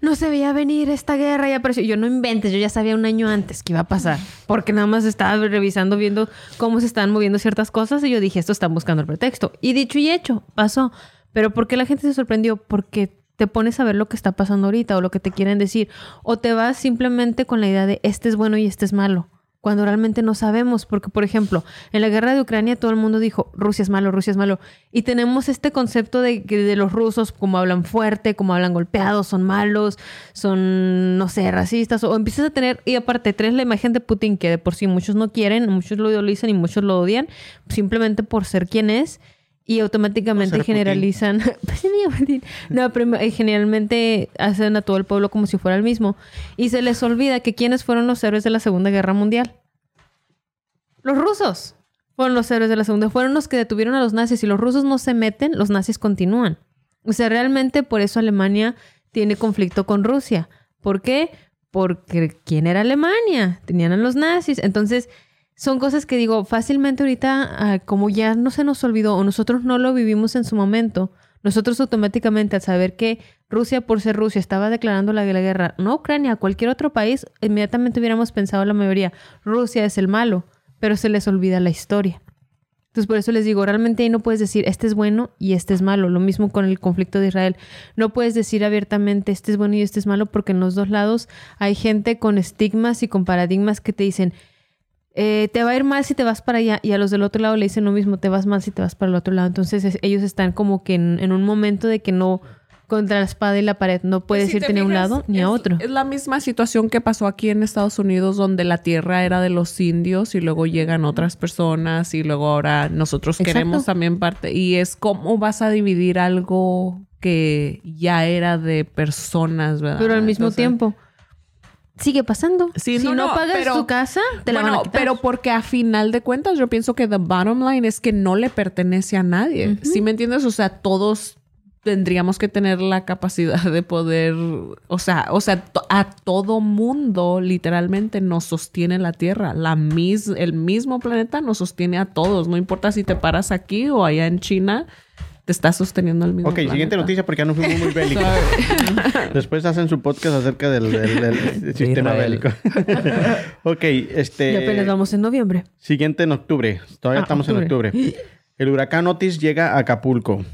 no se veía venir esta guerra y apareció. Yo no inventes, yo ya sabía un año antes que iba a pasar, porque nada más estaba revisando, viendo cómo se estaban moviendo ciertas cosas y yo dije, esto están buscando el pretexto. Y dicho y hecho, pasó. Pero ¿por qué la gente se sorprendió? Porque te pones a ver lo que está pasando ahorita o lo que te quieren decir. O te vas simplemente con la idea de este es bueno y este es malo. Cuando realmente no sabemos. Porque, por ejemplo, en la guerra de Ucrania todo el mundo dijo Rusia es malo, Rusia es malo. Y tenemos este concepto de que de los rusos, como hablan fuerte, como hablan golpeados, son malos, son, no sé, racistas. O empiezas a tener, y aparte, traes la imagen de Putin que de por sí muchos no quieren, muchos lo idolizan y muchos lo odian, simplemente por ser quien es. Y automáticamente generalizan. Pues no, pero eh, generalmente hacen a todo el pueblo como si fuera el mismo. Y se les olvida que quiénes fueron los héroes de la Segunda Guerra Mundial. Los rusos fueron los héroes de la Segunda. Fueron los que detuvieron a los nazis. Si los rusos no se meten, los nazis continúan. O sea, realmente por eso Alemania tiene conflicto con Rusia. ¿Por qué? Porque ¿quién era Alemania? Tenían a los nazis. Entonces, son cosas que digo, fácilmente ahorita, ah, como ya no se nos olvidó o nosotros no lo vivimos en su momento, nosotros automáticamente al saber que Rusia, por ser Rusia, estaba declarando la, guerra, no Ucrania, cualquier otro país, inmediatamente hubiéramos pensado la mayoría, Rusia es el malo, pero se les olvida la historia. Entonces, por eso les digo, realmente ahí no puedes decir este es bueno y este es malo. Lo mismo con el conflicto de Israel. No puedes decir abiertamente este es bueno y este es malo porque en los dos lados hay gente con estigmas y con paradigmas que te dicen eh, te va a ir mal si te vas para allá y a los del otro lado le dicen lo mismo, te vas mal si te vas para el otro lado. Entonces es- ellos están como que en, en un momento de que no contra la espada y la pared, no puedes si irte te ni a un lado ni a otro. Es la misma situación que pasó aquí en Estados Unidos, donde la tierra era de los indios y luego llegan otras personas y luego ahora nosotros Exacto. queremos también parte. Y es cómo vas a dividir algo que ya era de personas, ¿verdad? Pero al mismo Entonces- tiempo sigue pasando. Sí, si no, no, no, pagas pero- tu casa, te la van a Bueno, quitar. pero porque a final de cuentas yo pienso que the bottom line es que no le pertenece a nadie. ¿Sí me entiendes? O sea, todos tendríamos que tener la capacidad de poder, o sea, o sea, to- a todo mundo literalmente nos sostiene la Tierra. La mis, el mismo planeta nos sostiene a todos. No importa si te paras aquí o allá en China, te está sosteniendo el mismo Ok, siguiente noticia porque ya no fuimos muy bélicos. Después hacen su podcast acerca del, del- del sistema Israel. bélico. ok, este... Y apenas vamos en noviembre. Siguiente en octubre. Todavía Ah, estamos en octubre. El huracán Otis llega a Acapulco.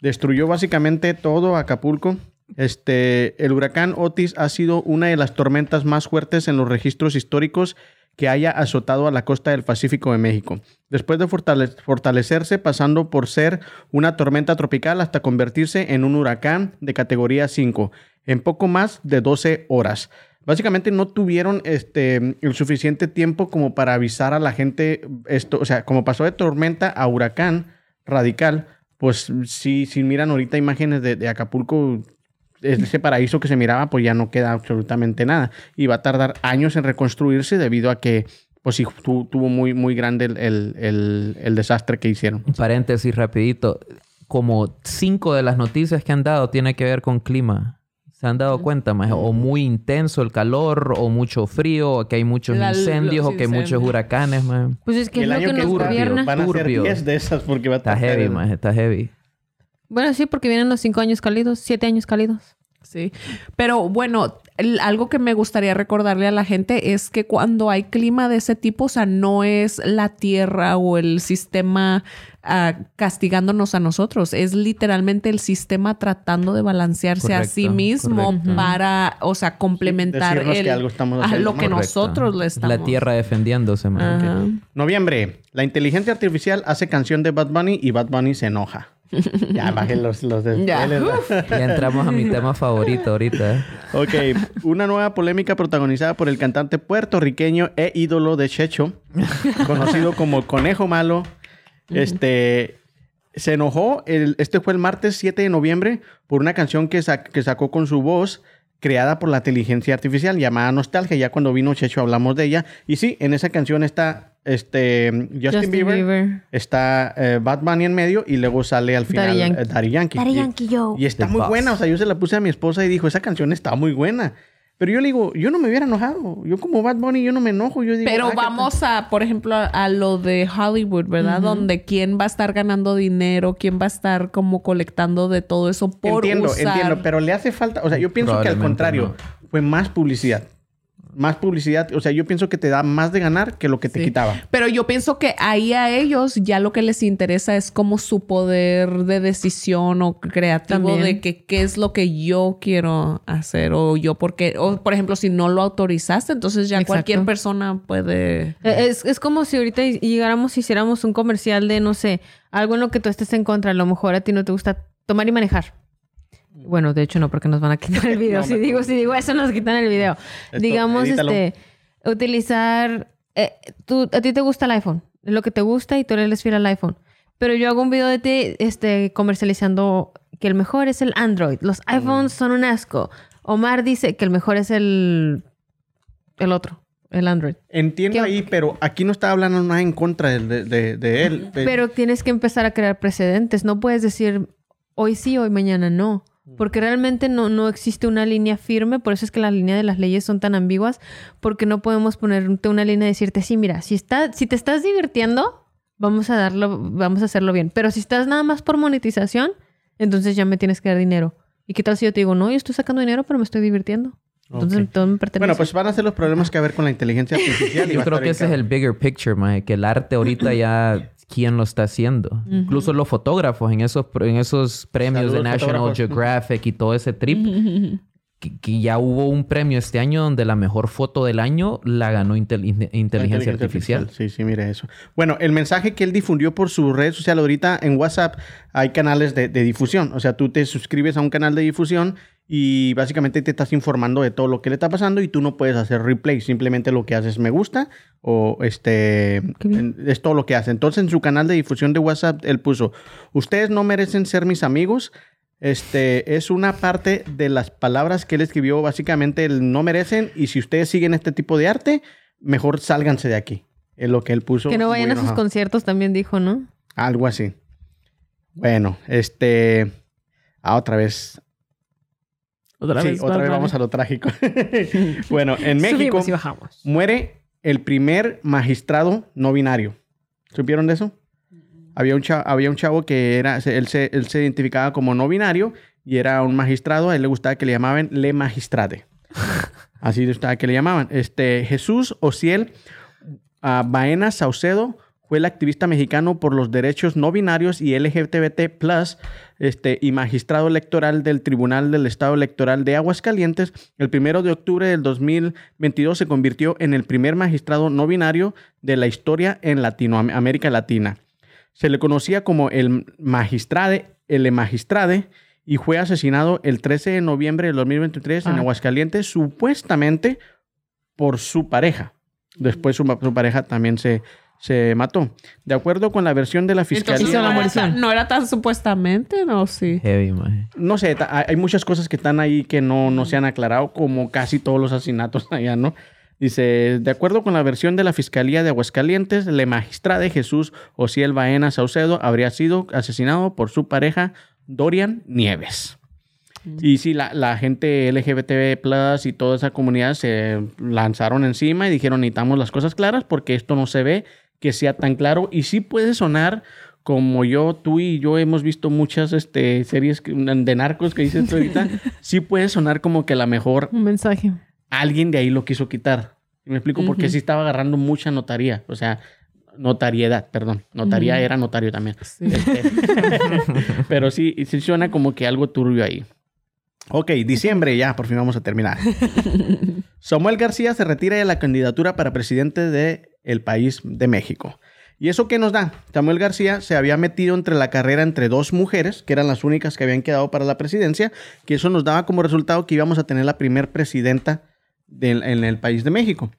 Destruyó básicamente todo Acapulco. Este, el huracán Otis ha sido una de las tormentas más fuertes en los registros históricos que haya azotado a la costa del Pacífico de México. Después de fortale- fortalecerse, pasando por ser una tormenta tropical hasta convertirse en un huracán de categoría 5 en poco más de 12 horas. Básicamente no tuvieron este, el suficiente tiempo como para avisar a la gente esto, o sea, como pasó de tormenta a huracán radical, pues si, si miran ahorita imágenes de Acapulco, ese paraíso que se miraba, pues ya no queda absolutamente nada. Y va a tardar años en reconstruirse debido a que, pues sí, tu- tuvo muy, muy grande el, el- el- el desastre que hicieron. Un paréntesis rapidito. Como cinco de las noticias que han dado tiene que ver con clima. ¿Se han dado cuenta, más O muy intenso el calor, o mucho frío, o que hay muchos La- incendios, o que hay muchos huracanes, man. Pues es que Y es el lo año que que nos gobierna. van a ser Turbio. 10 de esas porque va a Está estar heavy, el- man. Está heavy. Bueno, sí, porque vienen los cinco años cálidos, siete años cálidos. Sí, pero bueno, el- algo que me gustaría recordarle a la gente es que cuando hay clima de ese tipo, o sea, no es la tierra o el sistema ah, castigándonos a nosotros, es literalmente el sistema tratando de balancearse a sí mismo correcto. para, o sea, complementar el- que algo estamos a lo que ¿no? nosotros le estamos. La tierra defendiéndose, man. Noviembre. La inteligencia artificial hace canción de Bad Bunny y Bad Bunny se enoja. Ya bajé los, los de Ya. Ya entramos a mi tema favorito ahorita. Ok, una nueva polémica protagonizada por el cantante puertorriqueño e ídolo de Checho, conocido como Conejo Malo. Este se enojó, el- este fue el martes 7 de noviembre, por una canción que, sa- que sacó con su voz, creada por la inteligencia artificial, llamada Nostalgia. Ya cuando vino Checho hablamos de ella. Y sí, en esa canción está este, Justin, Bieber, está eh, Bad Bunny en medio y luego sale al final Daddy Yankee. eh, Daddy Yankee. Daddy Y- Yankee Yo. y está The muy Boss. buena. O sea, yo se la puse a mi esposa y dijo, esa canción está muy buena. Pero yo le digo, yo no me hubiera enojado. Yo como Bad Bunny, yo no me enojo. Yo digo, Pero "Ah, ¿qué vamos a, por ejemplo, a, a lo de Hollywood, ¿verdad? Donde quién va a estar ganando dinero, quién va a estar como colectando de todo eso tal?". por Entiendo, usar. entiendo. Pero le hace falta... O sea, yo pienso que al contrario, fue más publicidad. Más publicidad. O sea, yo pienso que te da más de ganar que lo que te Sí. quitaba. Pero yo pienso que ahí a ellos ya lo que les interesa es como su poder de decisión o creativo También. de que qué es lo que yo quiero hacer o yo porque o por ejemplo si no lo autorizaste entonces ya Exacto. cualquier persona puede Eh, Es, es como si ahorita llegáramos y hiciéramos un comercial de, no sé, algo en lo que tú estés en contra. A lo mejor a ti no te gusta tomar y manejar. Bueno, de hecho no, porque nos van a quitar el video. No, si digo, si digo eso, nos quitan el video. Esto, Digamos, edítalo. este, utilizar, eh, tú, a ti te gusta el iPhone, es lo que te gusta y tú eres fiel al iPhone. Pero yo hago un video de ti, este, comercializando que el mejor es el Android. Los iPhones son un asco. Omar dice que el mejor es el, el otro, el Android. Entiendo ¿Qué- ahí, pero aquí no está hablando nada en contra de- de- de él. Pero tienes que empezar a crear precedentes. No puedes decir hoy sí, hoy mañana no. Porque realmente no, no existe una línea firme. Por eso es que la línea de las leyes son tan ambiguas. Porque no podemos ponerte una línea y decirte, sí, mira, si, está, si te estás divirtiendo, vamos a darlo, vamos a hacerlo bien. Pero si estás nada más por monetización, entonces ya me tienes que dar dinero. ¿Y qué tal si yo te digo, no, yo estoy sacando dinero, pero me estoy divirtiendo? Entonces Ok. todo me pertenece. Bueno, pues van a ser los problemas que a ver con la inteligencia artificial. y Yo creo que ese es el bigger picture, que el arte ahorita ya quién lo está haciendo. Incluso los fotógrafos en esos en esos premios Saludos, de National fotógrafos. Geographic y todo ese trip. que, que ya hubo un premio este año donde la mejor foto del año la ganó intel- in- inteligencia, artificial. Sí, sí, mire eso. Bueno, el mensaje que él difundió por su red social ahorita en WhatsApp, hay canales de, de difusión. O sea, tú te suscribes a un canal de difusión y básicamente te estás informando de todo lo que le está pasando y tú no puedes hacer replay. Simplemente lo que haces es me gusta o este es todo lo que hace. Entonces en su canal de difusión de WhatsApp él puso, ustedes no merecen ser mis amigos. Este es una parte de las palabras que él escribió, básicamente el no merecen y si ustedes siguen este tipo de arte, mejor sálganse de aquí. Es lo que él puso. que no vayan a sus conciertos también dijo, ¿no? Algo así. Bueno, este. Ah, otra vez. Otra sí, vez. otra vez vamos a lo trágico. bueno, en México Subimos y bajamos. muere el primer magistrado no binario. ¿Supieron de eso? Había un, chavo, había un chavo que era, él, se, él se identificaba como no binario y era un magistrado. A él le gustaba que le llamaban le magistrade. Así le gustaba que le llamaban. Este, Jesús Ociel ah, Baena Saucedo fue el activista mexicano por los derechos no binarios y LGBT+, este, y magistrado electoral del Tribunal del Estado Electoral de Aguascalientes. El primero de octubre del 2022 se convirtió en el primer magistrado no binario de la historia en Latinoamérica Latina. Se le conocía como el magistrade, el magistrade, y fue asesinado el 13 de noviembre del 2023 en Ah. Aguascalientes, supuestamente por su pareja. Después su, su pareja también se, se mató. De acuerdo con la versión de la fiscalía. no, era no era tan supuestamente, ¿no? Sí. Heavy, man. no sé, hay muchas cosas que están ahí que no, no se han aclarado, como casi todos los asesinatos allá, ¿no? Dice, de acuerdo con la versión de la Fiscalía de Aguascalientes, la magistrada Jesús Ociel Baena Saucedo habría sido asesinado por su pareja Dorian Nieves. Y sí, la, la gente LGBT plus y toda esa comunidad se lanzaron encima y dijeron, necesitamos las cosas claras porque esto no se ve que sea tan claro y sí puede sonar como yo, tú y yo hemos visto muchas este, series de narcos que dices tú ahorita, sí puede sonar como que a lo mejor Un mensaje. Alguien de ahí lo quiso quitar. ¿Me explico? Porque Ujú. sí estaba agarrando mucha notaría. O sea, notariedad, perdón. Notaría era notario también. Sí. Este, pero sí, sí suena como que algo turbio ahí. Ok, diciembre ya, por fin vamos a terminar. Samuel García se retira de la candidatura para presidente del país de México. ¿Y eso qué nos da? Samuel García se había metido entre la carrera entre dos mujeres, que eran las únicas que habían quedado para la presidencia, que eso nos daba como resultado que íbamos a tener la primer presidenta del- en el país de México.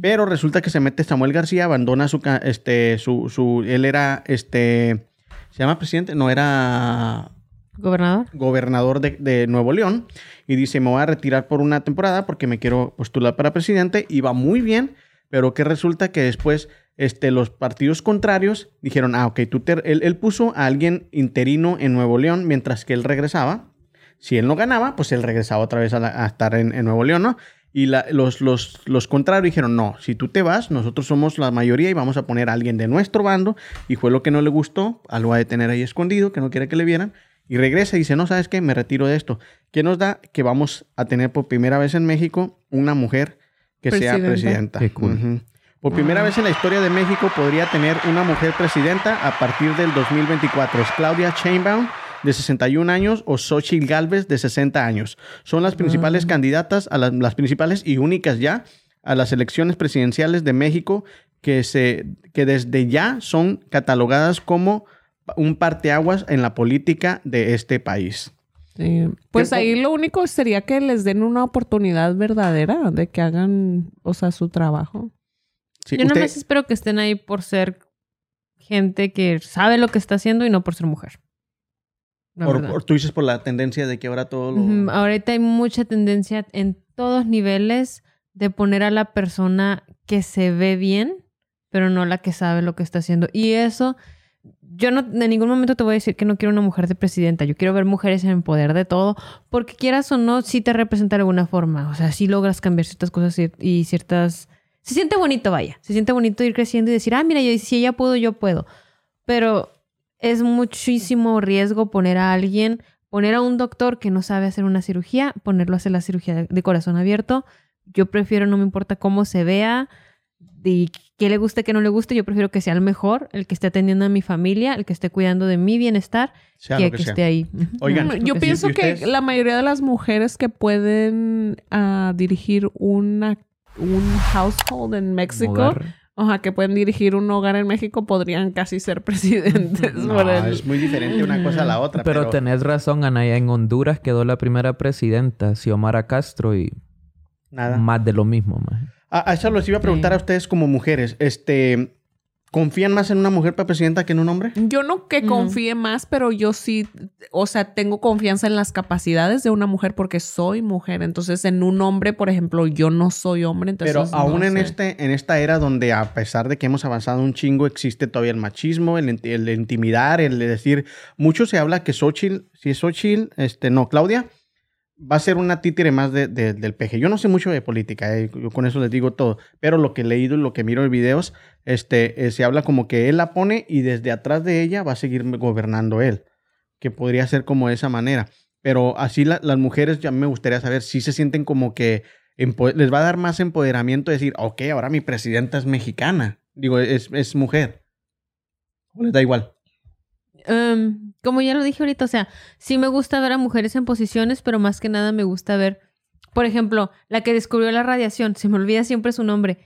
Pero resulta que se mete Samuel García, abandona su, este, su, su, él era, este, ¿se llama presidente? No, era Gobernador. gobernador de, de Nuevo León y dice, me voy a retirar por una temporada porque me quiero postular para presidente y va muy bien, pero que resulta que después este, los partidos contrarios dijeron, ah, ok, tú te- él, él puso a alguien interino en Nuevo León mientras que él regresaba. Si él no ganaba, pues él regresaba otra vez a, la- a estar en, en Nuevo León, ¿no? Y la- los, los, los contrarios dijeron, no, si tú te vas, nosotros somos la mayoría y vamos a poner a alguien de nuestro bando. Y fue lo que no le gustó, algo ha de tener ahí escondido, que no quiere que le vieran. Y regresa y dice, no, ¿sabes qué? Me retiro de esto. ¿Qué nos da? Que vamos a tener por primera vez en México una mujer que sea Presidenta. Qué cool. Por primera vez en la historia de México podría tener una mujer presidenta a partir del 2024. Es Claudia Sheinbaum, de 61 años, o Xochitl Galvez, de 60 años. Son las principales candidatas, a las, las principales y únicas ya, a las elecciones presidenciales de México, que, se, que desde ya son catalogadas como un parteaguas en la política de este país. Sí. Pues ¿Qué- ahí lo único sería que les den una oportunidad verdadera de que hagan, o sea, su trabajo. Sí, Yo nada usted- más espero que estén ahí por ser gente que sabe lo que está haciendo y no por ser mujer. La por- por- tú dices por la tendencia de que ahora todo lo... Ujú, Ahorita hay mucha tendencia en todos niveles de poner a la persona que se ve bien, pero no la que sabe lo que está haciendo. Y eso, yo no en ningún momento te voy a decir que no quiero una mujer de presidenta. Yo quiero ver mujeres en poder de todo, porque quieras o no, sí te representa de alguna forma. O sea, sí logras cambiar ciertas cosas y ciertas... Se siente bonito, vaya. Se siente bonito ir creciendo y decir, ah, mira, yo, si ella pudo, yo puedo. Pero es muchísimo riesgo poner a alguien, poner a un doctor que no sabe hacer una cirugía, ponerlo a hacer la cirugía de- de corazón abierto. Yo prefiero, no me importa cómo se vea, y que le guste, que no le guste, yo prefiero que sea el mejor, el que esté atendiendo a mi familia, el que esté cuidando de mi bienestar, sea que, lo que que sea. esté ahí. Oigan, Yo que pienso ¿Y que la mayoría de las mujeres que pueden ah, dirigir una, un household en México, Hogar. Ajá, que pueden dirigir un hogar en México, podrían casi ser presidentes. No, por el- es muy diferente una cosa a la otra. Pero, Pero, tenés razón, Anaya. En Honduras quedó la primera presidenta, Xiomara Castro, y nada. más de lo mismo, maje. A, a eso les iba a preguntar Sí. a ustedes como mujeres. Este, ¿Confían más en una mujer para presidenta que en un hombre? Yo no que confíe más, pero yo sí, o sea, tengo confianza en las capacidades de una mujer porque soy mujer. Entonces, en un hombre, por ejemplo, yo no soy hombre, entonces Pero no aún en, sé. este, en esta era donde a pesar de que hemos avanzado un chingo, existe todavía el machismo, el, el intimidar, el de decir... Mucho se habla que Xochitl, si es Xochitl, este, no, Claudia, va a ser una títere más de- de- del peje. Yo no sé mucho de política, eh, yo con eso les digo todo, pero lo que he leído y lo que miro en videos, este, eh, se habla como que él la pone y desde atrás de ella va a seguir gobernando él, que podría ser como de esa manera. Pero así la- las mujeres ya me gustaría saber si se sienten como que les va a dar más empoderamiento decir, ok, ahora mi presidenta es mexicana, digo, es, es mujer. ¿O les da igual? Em, como ya lo dije ahorita, o sea, sí me gusta ver a mujeres en posiciones, pero más que nada me gusta ver, por ejemplo, la que descubrió la radiación, se me olvida siempre su nombre.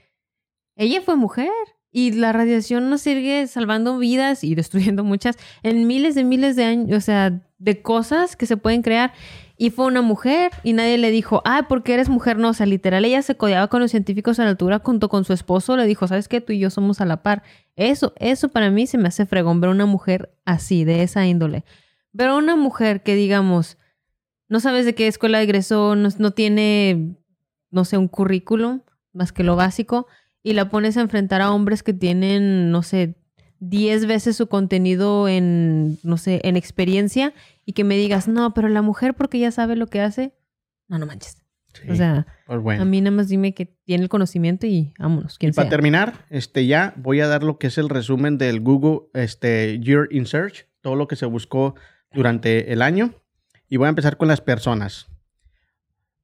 Ella fue mujer y la radiación nos sigue salvando vidas y destruyendo muchas en miles de miles de años, o sea, de cosas que se pueden crear. Y fue una mujer y nadie le dijo, ah, porque eres mujer. No, o sea, literal, ella se codeaba con los científicos a la altura junto con su esposo. Le dijo, ¿sabes qué? Tú y yo somos a la par. Eso, eso para mí se me hace fregón ver una mujer así, de esa índole. Ver a una mujer que, digamos, no sabes de qué escuela egresó, no, no tiene, no sé, un currículum más que lo básico, y la pones a enfrentar a hombres que tienen, no sé, 10 veces su contenido en, no sé, en experiencia, y que me digas, no, pero la mujer porque ya sabe lo que hace. No, no manches. Sí, O sea, pues bueno. a mí nada más dime que tiene el conocimiento y vámonos, quien Y para sea. terminar, este, ya voy a dar lo que es el resumen del Google este, Year in Search, todo lo que se buscó durante el año. Y voy a empezar con las personas.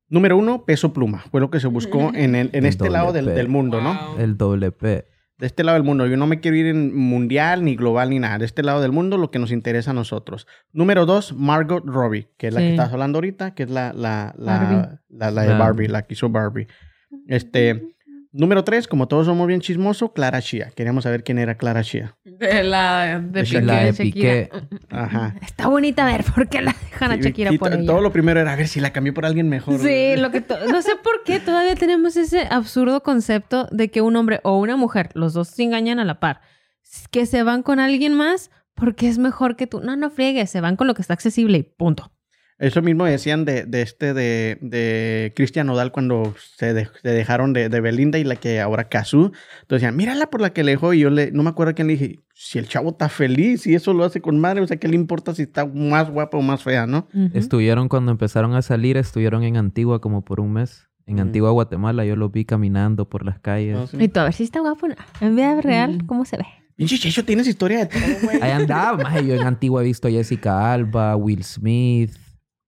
Número uno, peso pluma. Fue lo que se buscó en, el- en El este lado del, del mundo, ¿no? El doble P. De este lado del mundo. Yo no me quiero ir en mundial, ni global, ni nada. De este lado del mundo, lo que nos interesa a nosotros. Número dos, Margot Robbie, que es la que estás hablando ahorita, que es la, la, la, la, la de Ah. Barbie, la que hizo Barbie. Este, número tres, como todos somos bien chismosos, Clara Shia. Queríamos saber quién era Clara Shia. De la de De Piqué. La de Shakira. Piqué. Ajá. Está bonita, a ver, ¿por qué la dejan a Shakira por ella? Todo lo primero era a ver si la cambió por alguien mejor. Sí, lo que no sé por qué todavía tenemos ese absurdo concepto de que un hombre o una mujer, los dos se engañan a la par, que se van con alguien más porque es mejor que tú. No, no friegues, se van con lo que está accesible y punto. Eso mismo decían de, de este de, de Cristian Nodal cuando se, de- se dejaron de, de Belinda y la que ahora Cazú. Entonces decían, mírala por la que le dejó. Y yo le, no me acuerdo a quién le dije, si el chavo está feliz y eso lo hace con madre, o sea, ¿qué le importa si está más guapa o más fea, no? Estuvieron cuando empezaron a salir, estuvieron en Antigua como por un mes. En Ujú. Antigua, Guatemala, yo los vi caminando por las calles. Sí. Y tú, a ver si está guapo. ¿no? En vida real, Mm. ¿cómo se ve? Pinche Checho, tienes historia de todo, güey. Ahí andaba, maje. Yo en Antigua he visto a Jessica Alba, Will Smith,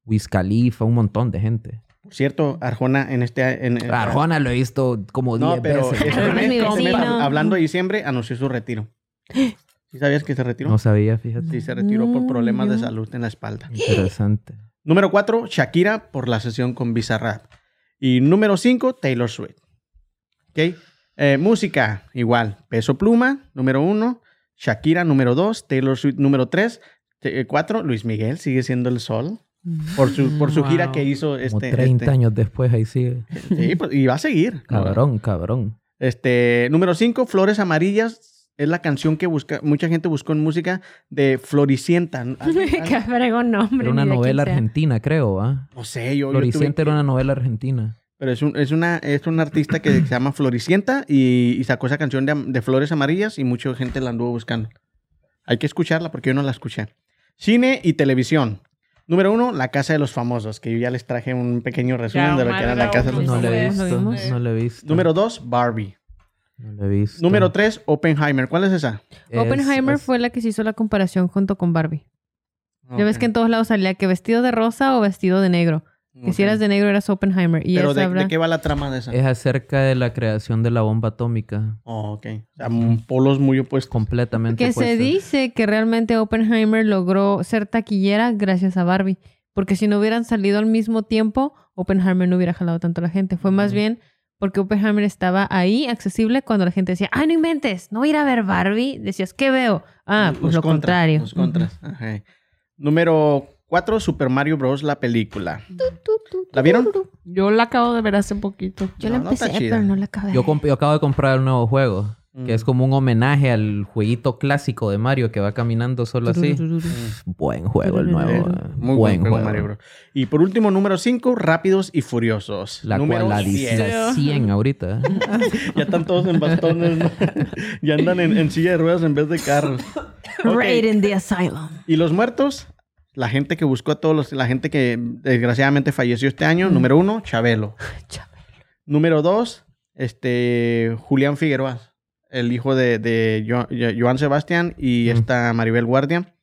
Wiz Khalifa, un montón de gente. Por cierto, Arjona en este... En, en- Arjona lo he visto como 10 No, pero veces. este mes, este mes, hablando de diciembre, anunció su retiro. ¿Sí sabías que se retiró? No sabía, fíjate. Sí, se retiró por Mm, problemas de salud en la espalda. Interesante. Número 4, Shakira por la sesión con Bizarrap. Y número 5, Taylor Swift. ¿Ok? Eh, música, igual. Peso Pluma, número 1. Shakira, número 2. Taylor Swift, número 3. 4, Luis Miguel, sigue siendo el sol. Por su, por su gira que hizo Como este. 30 este- años después ahí sigue. Sí, pues, y va a seguir. Cabrón, cabrón. Este, número 5, Flores Amarillas. Es la canción que busca, mucha gente buscó en música de Floricienta. Qué fregón nombre. Era una novela argentina, creo, ¿ah? No sé, yo. yo tuve Floricienta era una novela argentina. Pero es un, es una, es un artista que se llama Floricienta y, y sacó esa canción de, de Flores Amarillas y mucha gente la anduvo buscando. Hay que escucharla porque yo no la escuché. Cine y televisión. Número uno, La Casa de los Famosos, que yo ya les traje un pequeño resumen Ya, de lo que era La Casa de los no No Famosos. le he ¿Lo visto. No le he visto. Número dos, Barbie. No le he visto. Número tres, Oppenheimer. ¿Cuál es esa? Es- Oppenheimer es- fue la que se hizo la comparación junto con Barbie. Ya ves que en todos lados salía que vestido de rosa o vestido de negro. Que si eras de negro eras Oppenheimer. Y Pero esa de, habla- ¿de qué va la trama de esa? Es acerca de la creación de la bomba atómica. Oh, ok. O sea, polos muy opuestos. Completamente Que se dice que realmente Oppenheimer logró ser taquillera gracias a Barbie. Porque si no hubieran salido al mismo tiempo, Oppenheimer no hubiera jalado tanto a la gente. Fue más bien porque Oppenheimer estaba ahí, accesible, cuando la gente decía, ¡ay, no inventes! No voy a ir a ver Barbie. Decías, ¿qué veo? Ah, pues Los lo contrario. Los contras. Ajá. Número cuatro, Super Mario Bros. La película. ¿La vieron? Yo la acabo de ver hace poquito. Yo la No, no está empecé, chida. pero no la acabé. Yo, comp- yo acabo de comprar un nuevo juego. Que Mm. es como un homenaje al jueguito clásico de Mario que va caminando solo así. Buen juego el nuevo. eh. Muy buen juego, Mario Bros. Y por último, número 5, Rápidos y Furiosos. La, número cual, la, 10. la 100 ahorita. Ya están todos en bastones, ¿no? ya andan en, en silla de ruedas en vez de carros. Ok. Raid in the Asylum. Y los muertos, la gente que buscó a todos los, la gente que desgraciadamente falleció este año. Número uno, Chabelo. Número dos, este, Julián Figueroa, el hijo de, de Jo- Jo- Joan Sebastián y Mm. esta Maribel Guardia.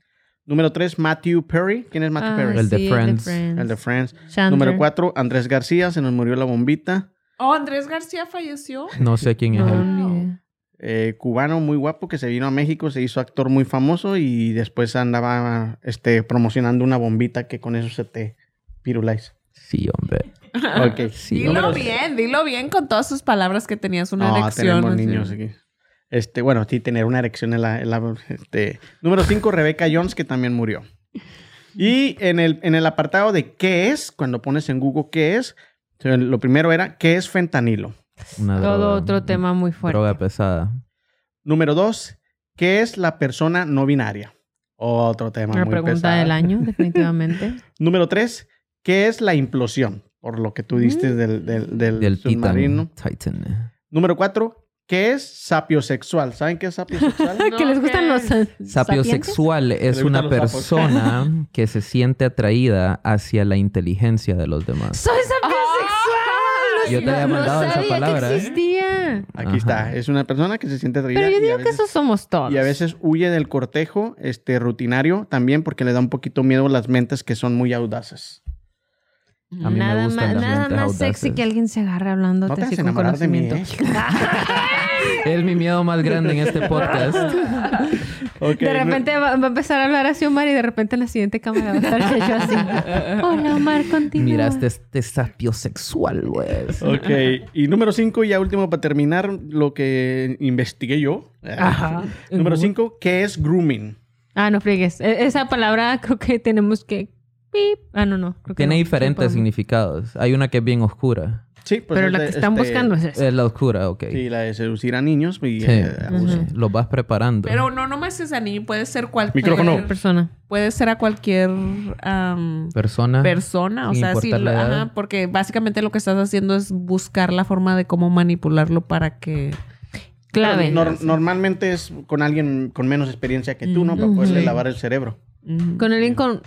Número tres, Matthew Perry. ¿Quién es Matthew Ah, Perry? El de sí, Friends. El de Friends. Chandler. Número cuatro, Andrés García, se nos murió la bombita. Oh, Andrés García falleció. No sé quién es No, él. Eh, cubano muy guapo que se vino a México, se hizo actor muy famoso y después andaba este, promocionando una bombita que con eso se te piruláis. Sí, hombre. Ok. Sí, Dilo Número- bien, dilo bien con todas sus palabras que tenías una No, erección. tenemos niños aquí. Este, bueno, sí, tener una erección en la... en la- este. Número 5, Rebecca Jones, que también murió. Y en el, en el apartado de qué es, cuando pones en Google qué es, lo primero era qué es fentanilo. Una Todo droga- otro tema muy fuerte. Droga pesada. Número 2, ¿qué es la persona no binaria? Otro tema La muy pregunta pesado. del año, definitivamente. Número 3, ¿qué es la implosión? Por lo que tú diste Mm. del, del, del Del submarino. Titan. Titan. Número 4, ¿qué es sapiosexual? ¿Saben qué es sapiosexual? No, que les gustan los sa- Sapiosexual es una persona que se siente atraída hacia la inteligencia de los demás. ¡Soy sapiosexual! Yo te había no mandado esa sabía palabra, que ¿eh? Aquí Ajá. está. Es una persona que se siente atraída. Pero yo digo que eso somos todos. Y a veces huye del cortejo este, rutinario también porque le da un poquito miedo las mentes que son muy audaces. A mí nada me gustan más, las nada mentes más audaces. sexy que alguien se agarre hablando No te vas así a con enamorar de mí, conocimiento. Es mi miedo más grande en este podcast. De repente va, va a empezar a hablar así Omar y de repente en la siguiente cámara va a estar Checho así. Hola Omar, continúa. Mira, este, este sapio sexual, güey. Ok, y número cinco, ya último para terminar, lo que investigué yo. Ajá. número cinco, ¿qué es grooming? Ah, no friegues. E- Esa palabra creo que tenemos que... Ah, no, no. creo que Tiene no. diferentes significados. Hay una que es bien oscura. Sí, pues Pero es la de, que están este, buscando es esa. Es la oscura, ok. Sí, la de seducir a niños y Sí. eh, abuso. Los vas preparando. Pero no nomás es a niño, puede ser cualquier Micrófono. persona. Puede ser a cualquier Persona. persona, o sea, sí, importar la edad. ajá, porque básicamente lo que estás haciendo es buscar la forma de cómo manipularlo para que Clave. Nor- normalmente es con alguien con menos experiencia que tú, ¿no? Para poderle lavar el cerebro. Con alguien con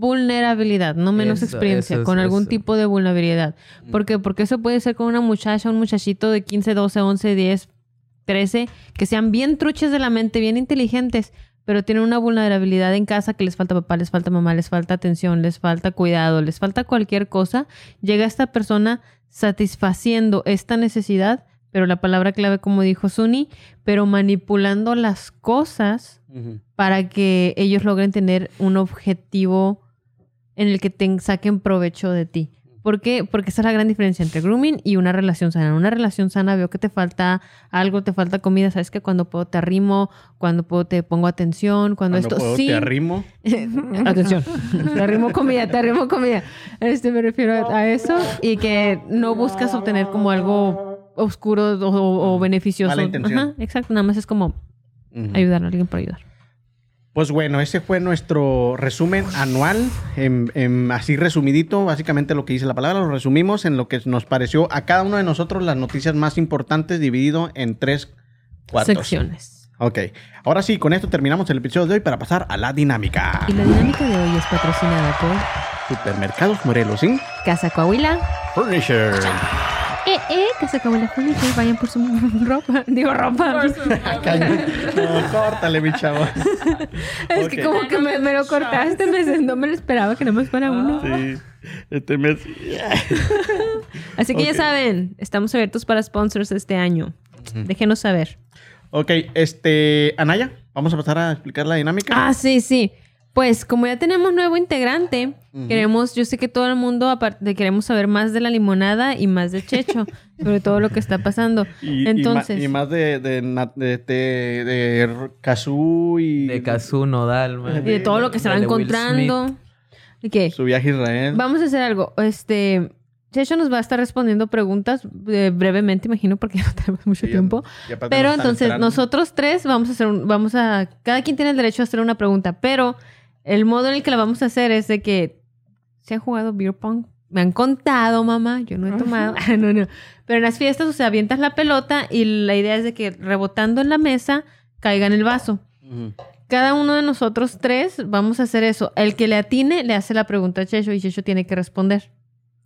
vulnerabilidad, no menos Eso, experiencia, eso con algún tipo de vulnerabilidad. ¿Por qué? Porque eso puede ser con una muchacha, un muchachito de 15, 12, 11, 10, 13, que sean bien truches de la mente, bien inteligentes, pero tienen una vulnerabilidad en casa que les falta papá, les falta mamá, les falta atención, les falta cuidado, les falta cualquier cosa. Llega esta persona satisfaciendo esta necesidad, pero la palabra clave, como dijo Suni, pero manipulando las cosas para que ellos logren tener un objetivo en el que te saquen provecho de ti. ¿Por qué? Porque esa es la gran diferencia entre grooming y una relación sana. En una relación sana veo que te falta algo, te falta comida. Sabes que cuando puedo te arrimo, cuando puedo te pongo atención, cuando, Cuando esto puedo, sí. te arrimo. Atención. Te arrimo comida, te arrimo comida. Este me refiero a, a eso y que no buscas obtener como algo oscuro o, beneficioso. Mala intención. Ajá, exacto. Nada más es como ayudar a alguien por ayudar. Pues bueno, ese fue nuestro resumen anual, en- en así resumidito, básicamente lo que dice la palabra, lo resumimos en lo que nos pareció a cada uno de nosotros las noticias más importantes dividido en tres cuartos. Secciones. Ok, ahora sí, con esto terminamos el episodio de hoy para pasar a la dinámica. Y la dinámica de hoy es patrocinada por Supermercados Morelos, ¿sí? Casa Coahuila. Furniture. Eh, eh, Casa Coahuila Furniture. Vayan por su ropa. Digo ropa. No, córtale, mi chavo. Es que como que me, me lo cortaste, me, no me lo esperaba que nada más fuera uno. Sí, este mes. Así que ya saben, estamos abiertos para sponsors este año. Déjenos saber. Ok, este, Anaya, vamos a pasar a explicar la dinámica. Ah, sí, sí. Pues como ya tenemos nuevo integrante, queremos, yo sé que todo el mundo aparte queremos saber más de la limonada y más de Checho, sobre todo lo que está pasando. Y, Entonces, y, más de, de, de, de, de y De Kazoo Nodal, man. y de todo lo que se va encontrando. ¿Y qué? su viaje a Israel. Vamos a hacer algo. Este, Checho nos va a estar respondiendo preguntas eh, brevemente, imagino, porque no tenemos mucho Sí, tiempo. Pero entonces esperando. nosotros tres vamos a hacer, un- vamos a, cada quien tiene el derecho a hacer una pregunta, pero el modo en el que la vamos a hacer es de que se han jugado beer pong. Me han contado, mamá, yo no he tomado. Ah, no, no. Pero en las fiestas, o sea, avientas la pelota y la idea es de que rebotando en la mesa caiga en el vaso. Cada uno de nosotros tres vamos a hacer eso. El que le atine le hace la pregunta a Checho y Checho tiene que responder.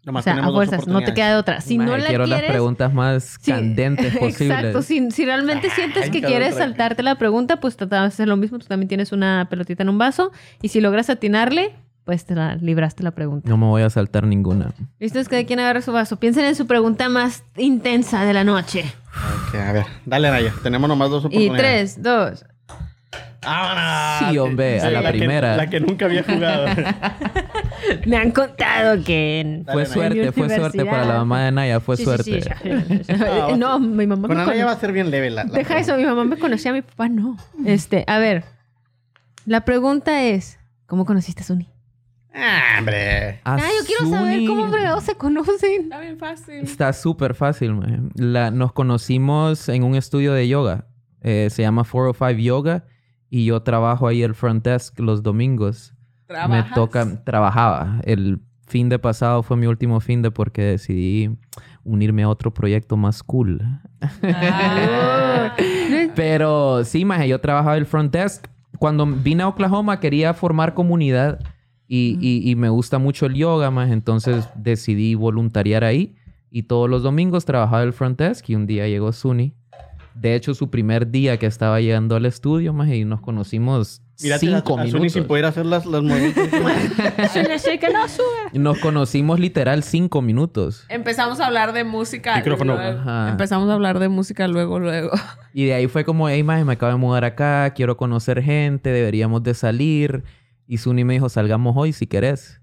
Nomás o sea, a fuerzas, no te queda de otra. Si Maje, no la quiero quieres, las preguntas más Sí, candentes posibles. Exacto, si, si realmente sientes Ay, que quieres saltarte la pregunta, pues trata de hacer lo mismo. Tú también tienes una pelotita en un vaso y si logras atinarle, pues te la libraste la pregunta. No me voy a saltar ninguna. Listo, es que quien agarre su vaso. Piensen en su pregunta más intensa de la noche. Ok, a ver, dale, Anaya. Tenemos nomás dos Y oportunidades. tres, dos. ¡Vámonos! Sí, hombre, a la primera. la que nunca había jugado. Me han contado que... Fue Naya. suerte, fue suerte para la mamá de Naya, fue Sí, sí, suerte. sí, sí. no, mi mamá Con me conoce. va a ser bien leve la, la Deja eso, mi mamá me conocía, mi papá no. Este, a ver. La pregunta es, ¿cómo conociste a Suni? Ah, hombre. Ah, yo quiero saber cómo fregados se conocen. Está bien fácil. Está súper fácil, man. La, nos conocimos en un estudio de yoga. Eh, se llama 405 Yoga. Y yo trabajo ahí el front desk los domingos. Me toca, trabajaba. El fin de pasado fue mi último fin de porque decidí unirme a otro proyecto más cool. Ah. Pero sí, maje, yo trabajaba el front desk. Cuando vine a Oklahoma quería formar comunidad y, y- y me gusta mucho el yoga, más entonces decidí voluntariar ahí Y todos los domingos trabajaba el front desk y un día llegó Suni. De hecho, su primer día que estaba llegando al estudio, más y nos conocimos Mírate cinco a, a Suni minutos. sin poder hacer las, las movimientos. Nos conocimos literal cinco minutos. Empezamos a hablar de música. Micrófono. luego-. Empezamos a hablar de música luego, luego. Y de ahí fue como, hey, maje, me acabo de mudar acá, quiero conocer gente, deberíamos de salir. Y Suni me dijo, salgamos hoy si querés.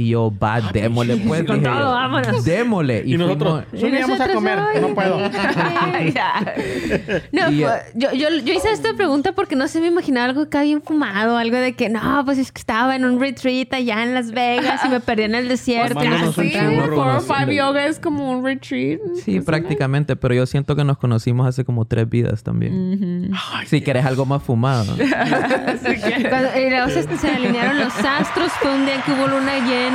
Y yo, va, démosle pues. Con dije todo, yo. vámonos. Démosle. y nosotros, fuimos- a comer. hoy. No puedo. Ya. No, Y, pues, yo, yo, yo hice esta pregunta porque no sé, me imaginaba algo acá bien fumado, algo de que no, pues es que estaba en un retreat allá en Las Vegas y me perdí en el desierto. Mándanos un Sí, Four Five. Yoga es como un retreat. Sí, prácticamente, pero yo siento que nos conocimos hace como tres vidas también. si querés algo más fumado. Cuando- y luego se, se alinearon los astros, fue un día que hubo luna llena.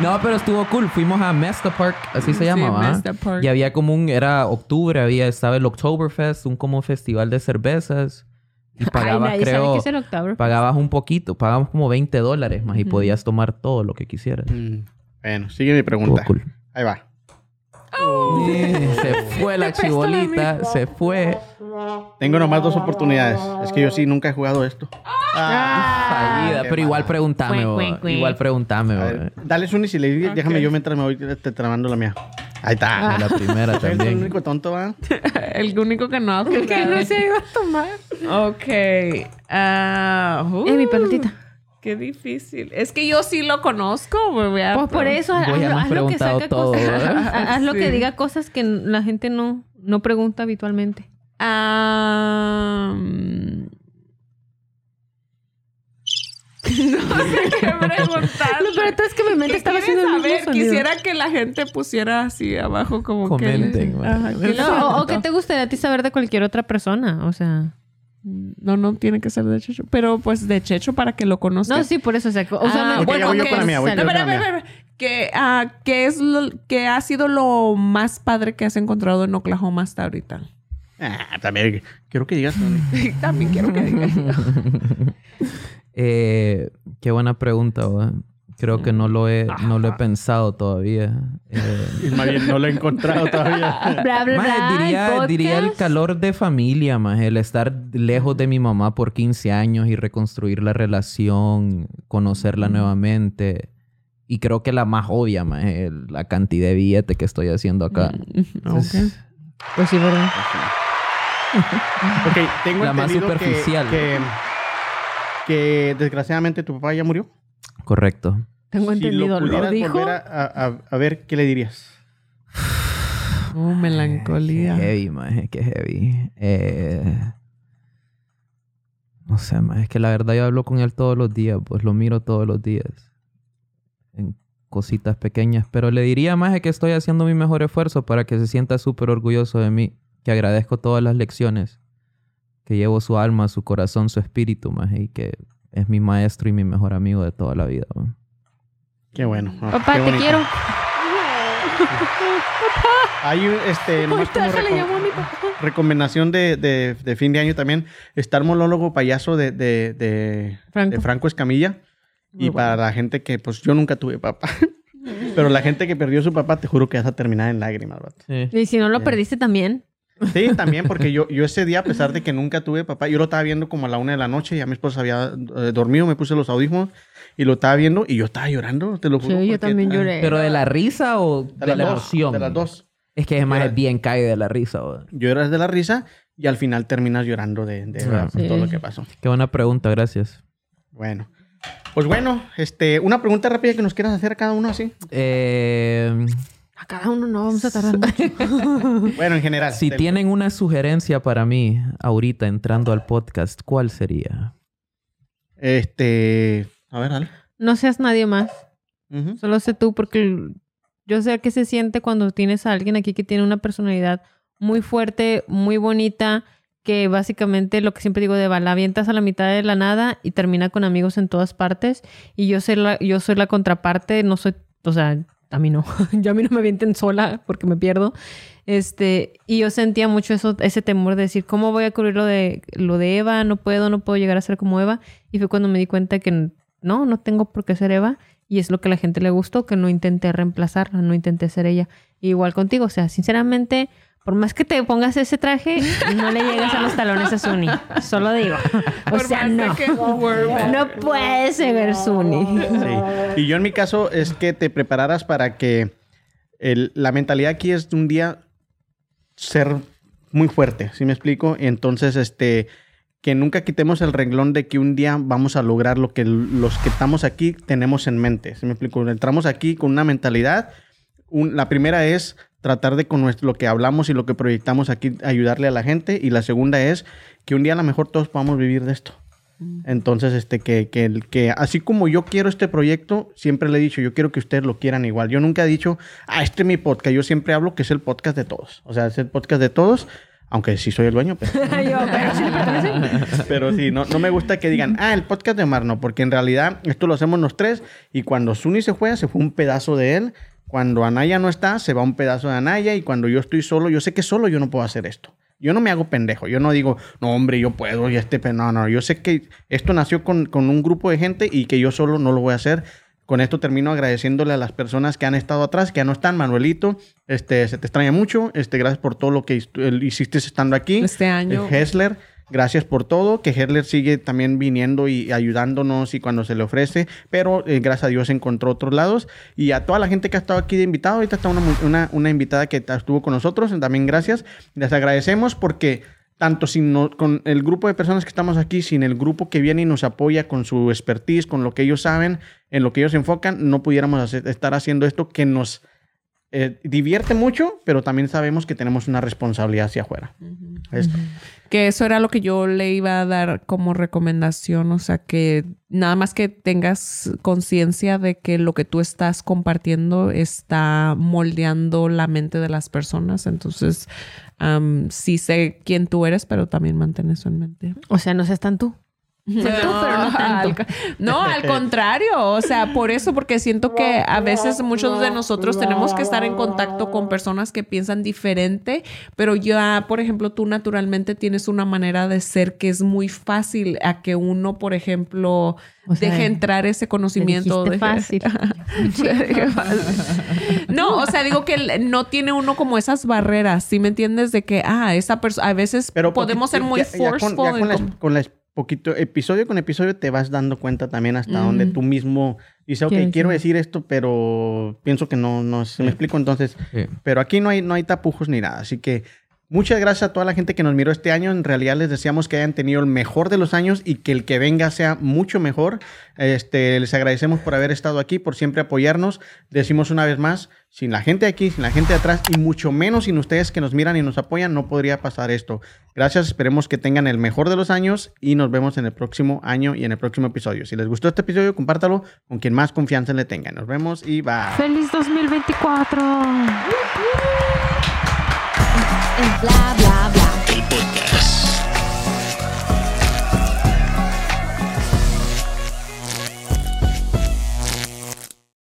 No, pero estuvo cool. Fuimos a Mesta Park, así se Sí, llamaba. Mesta Park. Y había como un, era octubre, había, estaba el Oktoberfest, un como festival de cervezas. Y Ay, pagabas, creo, qué es el octubre. pagabas un poquito, pagabas como 20 dólares más y podías tomar todo lo que quisieras. Mm, Bueno, sigue mi pregunta. Estuvo cool. Ahí va. Sí, se fue la chibolita, se fue. Tengo nomás dos oportunidades. Es que yo sí nunca he jugado esto. Fallida, qué pero igual pregúntame, igual pregúntame. Dale Suni si le dices, déjame yo mientras me voy te tramando la mía. Ahí está. De la primera Soy el también. único tonto, ¿va? El único que no ha jugado. Que no se iba a tomar. Ok. Ah, uh, Eh, mi pelotita. Qué difícil. Es que yo sí lo conozco. me voy a- Pues por eso, haz, lo que saca todo, cosas. Haz haz lo que diga cosas que la gente no, no pregunta habitualmente. Ah, mm. no sé qué preguntar. Lo peor es que mi mente estaba haciendo el mismo sonido. Quisiera que la gente pusiera así abajo como Comenten, que... güey. Que No, o, o que te gustaría a ti saber de cualquier otra persona, o sea... No, no tiene que ser de Checho. Pero pues de Checho para que lo conozcan. No, sí, por eso, o sea. Ah, Ok, ya voy yo ¿qué con la es? mía, voy No, yo con espera, la espera, mía. espera. ¿Qué, ah, qué es lo que ha sido lo más padre que has encontrado en Oklahoma hasta ahorita? Ah, también quiero que digas. También quiero que digas. Eh, qué buena pregunta, bo. Creo que no lo he, no lo he pensado todavía. Eh, Y más bien no lo he encontrado todavía. Bla, bla, Maje, bla, diría, podcast. diría el calor de familia, más el estar lejos de mi mamá por 15 años y reconstruir la relación, conocerla nuevamente. Y creo que la más obvia, más la cantidad de billete que estoy haciendo acá. Entonces, Pues sí, ¿verdad? Ok, tengo La más que- superficial. Que, que desgraciadamente tu papá ya murió. Correcto. Tengo Si lo entendido. ¿Lo, dijo? volver a, a- a- a ver, ¿qué le dirías? Oh, melancolía. Qué heavy, maje, qué heavy. Eh, no sé, maje, es que la verdad yo hablo con él todos los días, pues lo miro todos los días. En cositas pequeñas. Pero le diría, más que estoy haciendo mi mejor esfuerzo para que se sienta súper orgulloso de mí. Que agradezco todas las lecciones. Que llevo su alma, su corazón, su espíritu, maje, y que es mi maestro y mi mejor amigo de toda la vida. maje. Qué bueno. Ah, Papá, qué te quiero. Hay un, este, nomás como Ahorita se le reco- llamó a mi papá. recomendación de, de- de fin de año también. Está el monólogo payaso de, de, de- Franco. de Franco Escamilla. Y para la gente que, pues yo nunca tuve papá. Pero la gente que perdió su papá, te juro que vas a terminar en lágrimas, vato. Y si no lo perdiste también. Sí, también, porque yo, yo ese día, a pesar de que nunca tuve papá, yo lo estaba viendo como a la una de la noche, ya mi esposa había eh, dormido, me puse los audífonos y lo estaba viendo y yo estaba llorando, te lo juro. Sí, yo también lloré. ¿Pero de la risa o de, De, la dos, emoción? De las dos. Es que es más Llora- bien cae de la risa. bo. Lloras de la risa y al final terminas llorando de, de Ah, sí. todo lo que pasó. Qué buena pregunta, gracias. Bueno. Pues bueno, este, una pregunta rápida que nos quieras hacer a cada uno así. Eh, A cada uno no vamos a tardar mucho. Bueno, en general. si tienen una sugerencia para mí ahorita entrando al podcast, ¿cuál sería? Este, a ver, dale. No seas nadie más. Solo sé tú, porque yo sé qué se siente cuando tienes a alguien aquí que tiene una personalidad muy fuerte, muy bonita, que básicamente lo que siempre digo de va, la avientas a la mitad de la nada y termina con amigos en todas partes. Y yo soy la, yo soy la contraparte, no soy, o sea, a mí no, yo a mí no me avienten sola porque me pierdo. Este, y yo sentía mucho eso, ese temor de decir, ¿cómo voy a cubrir lo de, lo de Eva? No puedo, no puedo llegar a ser como Eva. Y fue cuando me di cuenta que no, no tengo por qué ser Eva Y es lo que a la gente le gustó, que no intenté reemplazarla, no intenté ser ella. Igual contigo, o sea, sinceramente, por más que te pongas ese traje, no le llegas a los talones a Suni. Solo digo. O Por sea, no. que No puedes ser Suni. Sí. Y yo en mi caso es que te prepararas para que el- la mentalidad aquí es de un día ser muy fuerte, ¿sí me explico? Entonces, este, que nunca quitemos el renglón de que un día vamos a lograr lo que los que estamos aquí tenemos en mente, ¿sí me explico? Entramos aquí con una mentalidad, un- la primera es tratar de con nuestro, lo que hablamos y lo que proyectamos aquí ayudarle a la gente y la segunda es que un día a lo mejor todos podamos vivir de esto. Entonces, este, que, que, que así como yo quiero este proyecto, siempre le he dicho, yo quiero que ustedes lo quieran igual. Yo nunca he dicho, ah, este es mi podcast. Yo siempre hablo que es el podcast de todos. O sea, es el podcast de todos, aunque sí soy el dueño, pero, pero sí, no, no me gusta que digan, ah, el podcast de Omar, no, porque en realidad esto lo hacemos los tres y cuando Suni se juega, se fue un pedazo de él. Cuando Anaya no está, se va un pedazo de Anaya y cuando yo estoy solo, yo sé que solo yo no puedo hacer esto. Yo no me hago pendejo. Yo no digo, no, hombre, yo puedo y este... pe-". No, no. Yo sé que esto nació con, con un grupo de gente y que yo solo no lo voy a hacer. Con esto termino agradeciéndole a las personas que han estado atrás, que ya no están. Manuelito, este, se te extraña mucho. Este, gracias por todo lo que el- hiciste estando aquí. Este año. Eh, Hessler, gracias por todo. Que Hessler sigue también viniendo y ayudándonos y cuando se le ofrece. Pero eh, gracias a Dios encontró otros lados. Y a toda la gente que ha estado aquí de invitado. Ahorita está una, una, una invitada que estuvo con nosotros. También gracias. Les agradecemos porque tanto sin con el grupo de personas que estamos aquí, sin el grupo que viene y nos apoya con su expertise, con lo que ellos saben, en lo que ellos se enfocan, no pudiéramos estar haciendo esto que nos eh, divierte mucho, pero también sabemos que tenemos una responsabilidad hacia afuera. Que eso era lo que yo le iba a dar como recomendación, o sea, que nada más que tengas conciencia de que lo que tú estás compartiendo está moldeando la mente de las personas, entonces am, sí sé quién tú eres, pero también mantén eso en mente. O sea, no seas tan tú. No al, no, al contrario, o sea, por eso, porque siento que a veces muchos de nosotros tenemos que estar en contacto con personas que piensan diferente, pero ya, por ejemplo, tú naturalmente tienes una manera de ser que es muy fácil a que uno, por ejemplo, O sea, deje entrar ese conocimiento. deje- fácil. no, o sea, digo que no tiene uno como esas barreras, ¿sí me entiendes? De que, ah, esa persona, a veces Pero podemos ser muy ya- ya con- forceful. ya en con, poquito episodio con episodio te vas dando cuenta también hasta donde tú mismo dices, ok, Quiero decir. esto, pero pienso que no, no se me explico. Entonces, Sí. pero aquí no hay, no hay tapujos ni nada. Así que muchas gracias a toda la gente que nos miró este año. En realidad les deseamos que hayan tenido el mejor de los años y que el que venga sea mucho mejor. Este, les agradecemos por haber estado aquí, por siempre apoyarnos. Decimos una vez más, sin la gente aquí, sin la gente de atrás y mucho menos sin ustedes que nos miran y nos apoyan, no podría pasar esto. Gracias, esperemos que tengan el mejor de los años y nos vemos en el próximo año y en el próximo episodio. Si les gustó este episodio, compártalo con quien más confianza le tenga. Nos vemos y bye. ¡Feliz 2024! Bla bla bla